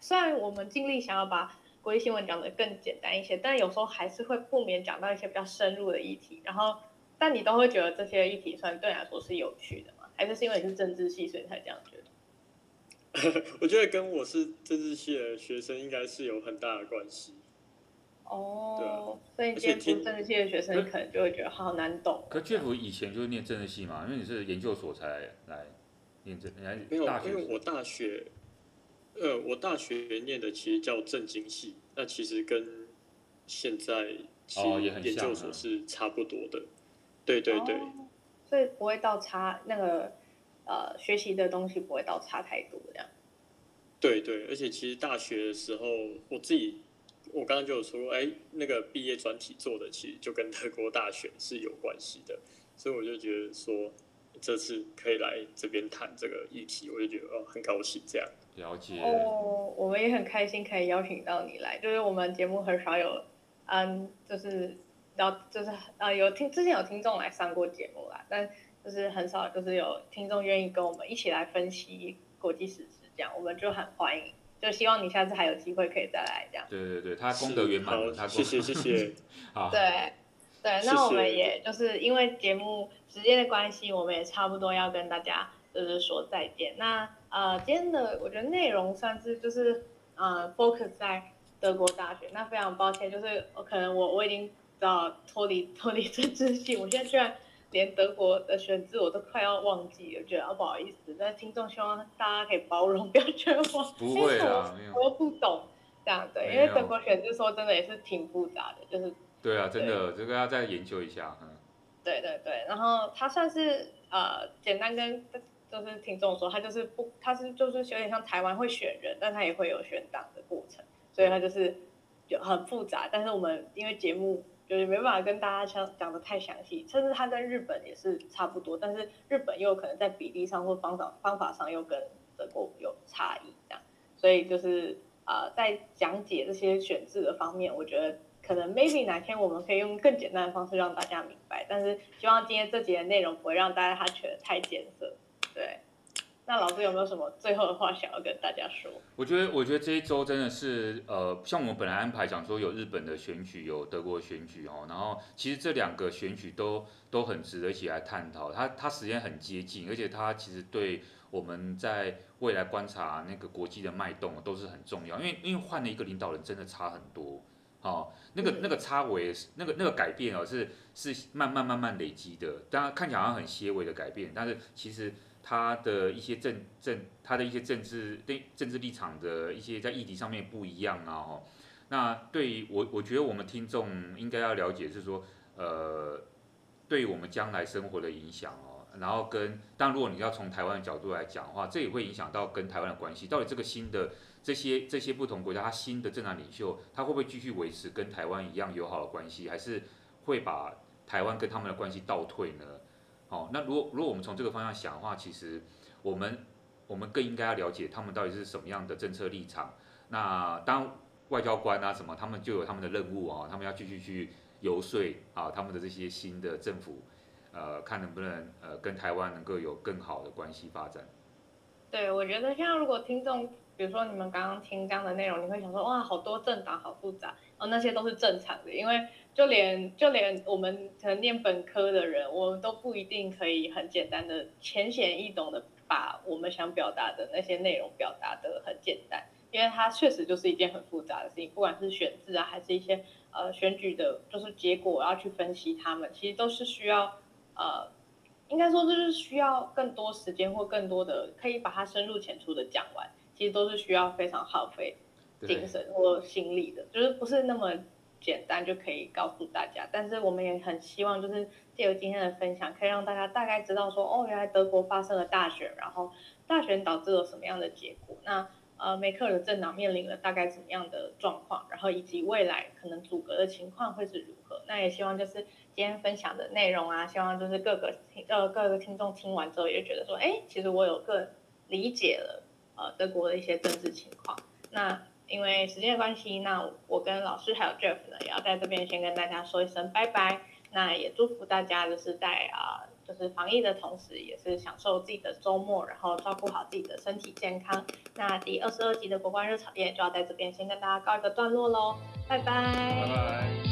虽然我们尽力想要把国际新闻讲得更简单一些，但有时候还是会不免讲到一些比较深入的议题。然后，但你都会觉得这些议题算对你来说是有趣的吗？还是是因为你是政治系，所以才这样觉得？我觉得跟我是政治系的学生应该是有很大的关系。哦，对啊，所以接触政治系的学生可能就会觉得好难懂。可 Jeff 以前就是念政治系嘛，因为你是研究所才来，来念政，你还没有，因为我大学，呃，我大学念的其实叫政经系，那其实跟现在其实研究所是差不多的。哦啊、对对对、哦，所以不会到差那个呃学习的东西不会到差太多这样。对对，而且其实大学的时候我自己。我刚刚就有说，哎，那个毕业专题做的其实就跟德国大选是有关系的，所以我就觉得说，这次可以来这边谈这个议题，我就觉得哦，很高兴这样。了解。哦，我们也很开心可以邀请到你来，就是我们节目很少有，嗯，就是要就是呃有听之前有听众来上过节目啦，但就是很少就是有听众愿意跟我们一起来分析国际时事这样，我们就很欢迎。就希望你下次还有机会可以再来这样。对对对，他功德圆满了，他。谢谢谢谢。好。对对，那我们也就是因为节目时间的关系，我们也差不多要跟大家就是说再见。那呃，今天的我觉得内容算是就是呃 focus 在德国大学。那非常抱歉，就是我可能我我已经到脱离脱离政治系，我现在居然。连德国的选字我都快要忘记了，觉得啊不好意思，但听众希望大家可以包容，不要觉得我不会啊，我又不懂这样对，因为德国选字说真的也是挺复杂的，就是对啊，真的这个要再研究一下，嗯，对对对，然后他算是呃简单跟就是听众说，他就是不，他是就是有点像台湾会选人，但他也会有选党的过程，所以他就是就很复杂，但是我们因为节目。就是没办法跟大家讲讲的太详细，甚至它跟日本也是差不多，但是日本又可能在比例上或方法方法上又跟德国有差异，这样，所以就是呃在讲解这些选字的方面，我觉得可能 maybe 哪天我们可以用更简单的方式让大家明白，但是希望今天这集的内容不会让大家他觉得太艰涩，对。那老师有没有什么最后的话想要跟大家说？我觉得，我觉得这一周真的是，呃，像我们本来安排讲说有日本的选举，有德国选举哦，然后其实这两个选举都都很值得一起来探讨。它它时间很接近，而且它其实对我们在未来观察那个国际的脉动都是很重要。因为因为换了一个领导人，真的差很多。哦，那个那个差微，那个那个改变哦，是是慢慢慢慢累积的。当然看起来好像很些微的改变，但是其实。他的一些政政，他的一些政治对政治立场的一些在议题上面不一样啊，哦，那对于我我觉得我们听众应该要了解是说，呃，对于我们将来生活的影响哦，然后跟，当然如果你要从台湾的角度来讲的话，这也会影响到跟台湾的关系，到底这个新的这些这些不同国家，他新的政党领袖，他会不会继续维持跟台湾一样友好的关系，还是会把台湾跟他们的关系倒退呢？哦，那如果如果我们从这个方向想的话，其实我们我们更应该要了解他们到底是什么样的政策立场。那当外交官啊什么，他们就有他们的任务啊，他们要继续去游说啊，他们的这些新的政府，呃，看能不能呃跟台湾能够有更好的关系发展。对，我觉得像如果听众，比如说你们刚刚听这样的内容，你会想说哇，好多政党好复杂哦，那些都是正常的，因为就连就连我们可能念本科的人，我们都不一定可以很简单的浅显易懂的把我们想表达的那些内容表达的很简单，因为它确实就是一件很复杂的事情，不管是选字啊，还是一些呃选举的，就是结果要去分析他们，其实都是需要呃。应该说，就是需要更多时间或更多的可以把它深入浅出的讲完，其实都是需要非常耗费精神或心力的，就是不是那么简单就可以告诉大家。但是我们也很希望，就是借由今天的分享，可以让大家大概知道说，哦，原来德国发生了大选，然后大选导致了什么样的结果。那呃，梅克尔的政党面临了大概怎么样的状况，然后以及未来可能阻隔的情况会是如何。那也希望就是。今天分享的内容啊，希望就是各个听呃各个听众听完之后也觉得说，哎，其实我有更理解了呃德国的一些政治情况。那因为时间的关系，那我跟老师还有 Jeff 呢，也要在这边先跟大家说一声拜拜。那也祝福大家就是在啊、就是防疫的同时，也是享受自己的周末，然后照顾好自己的身体健康。那第二十二集的国关热炒店就要在这边先跟大家告一个段落喽，拜拜。拜拜。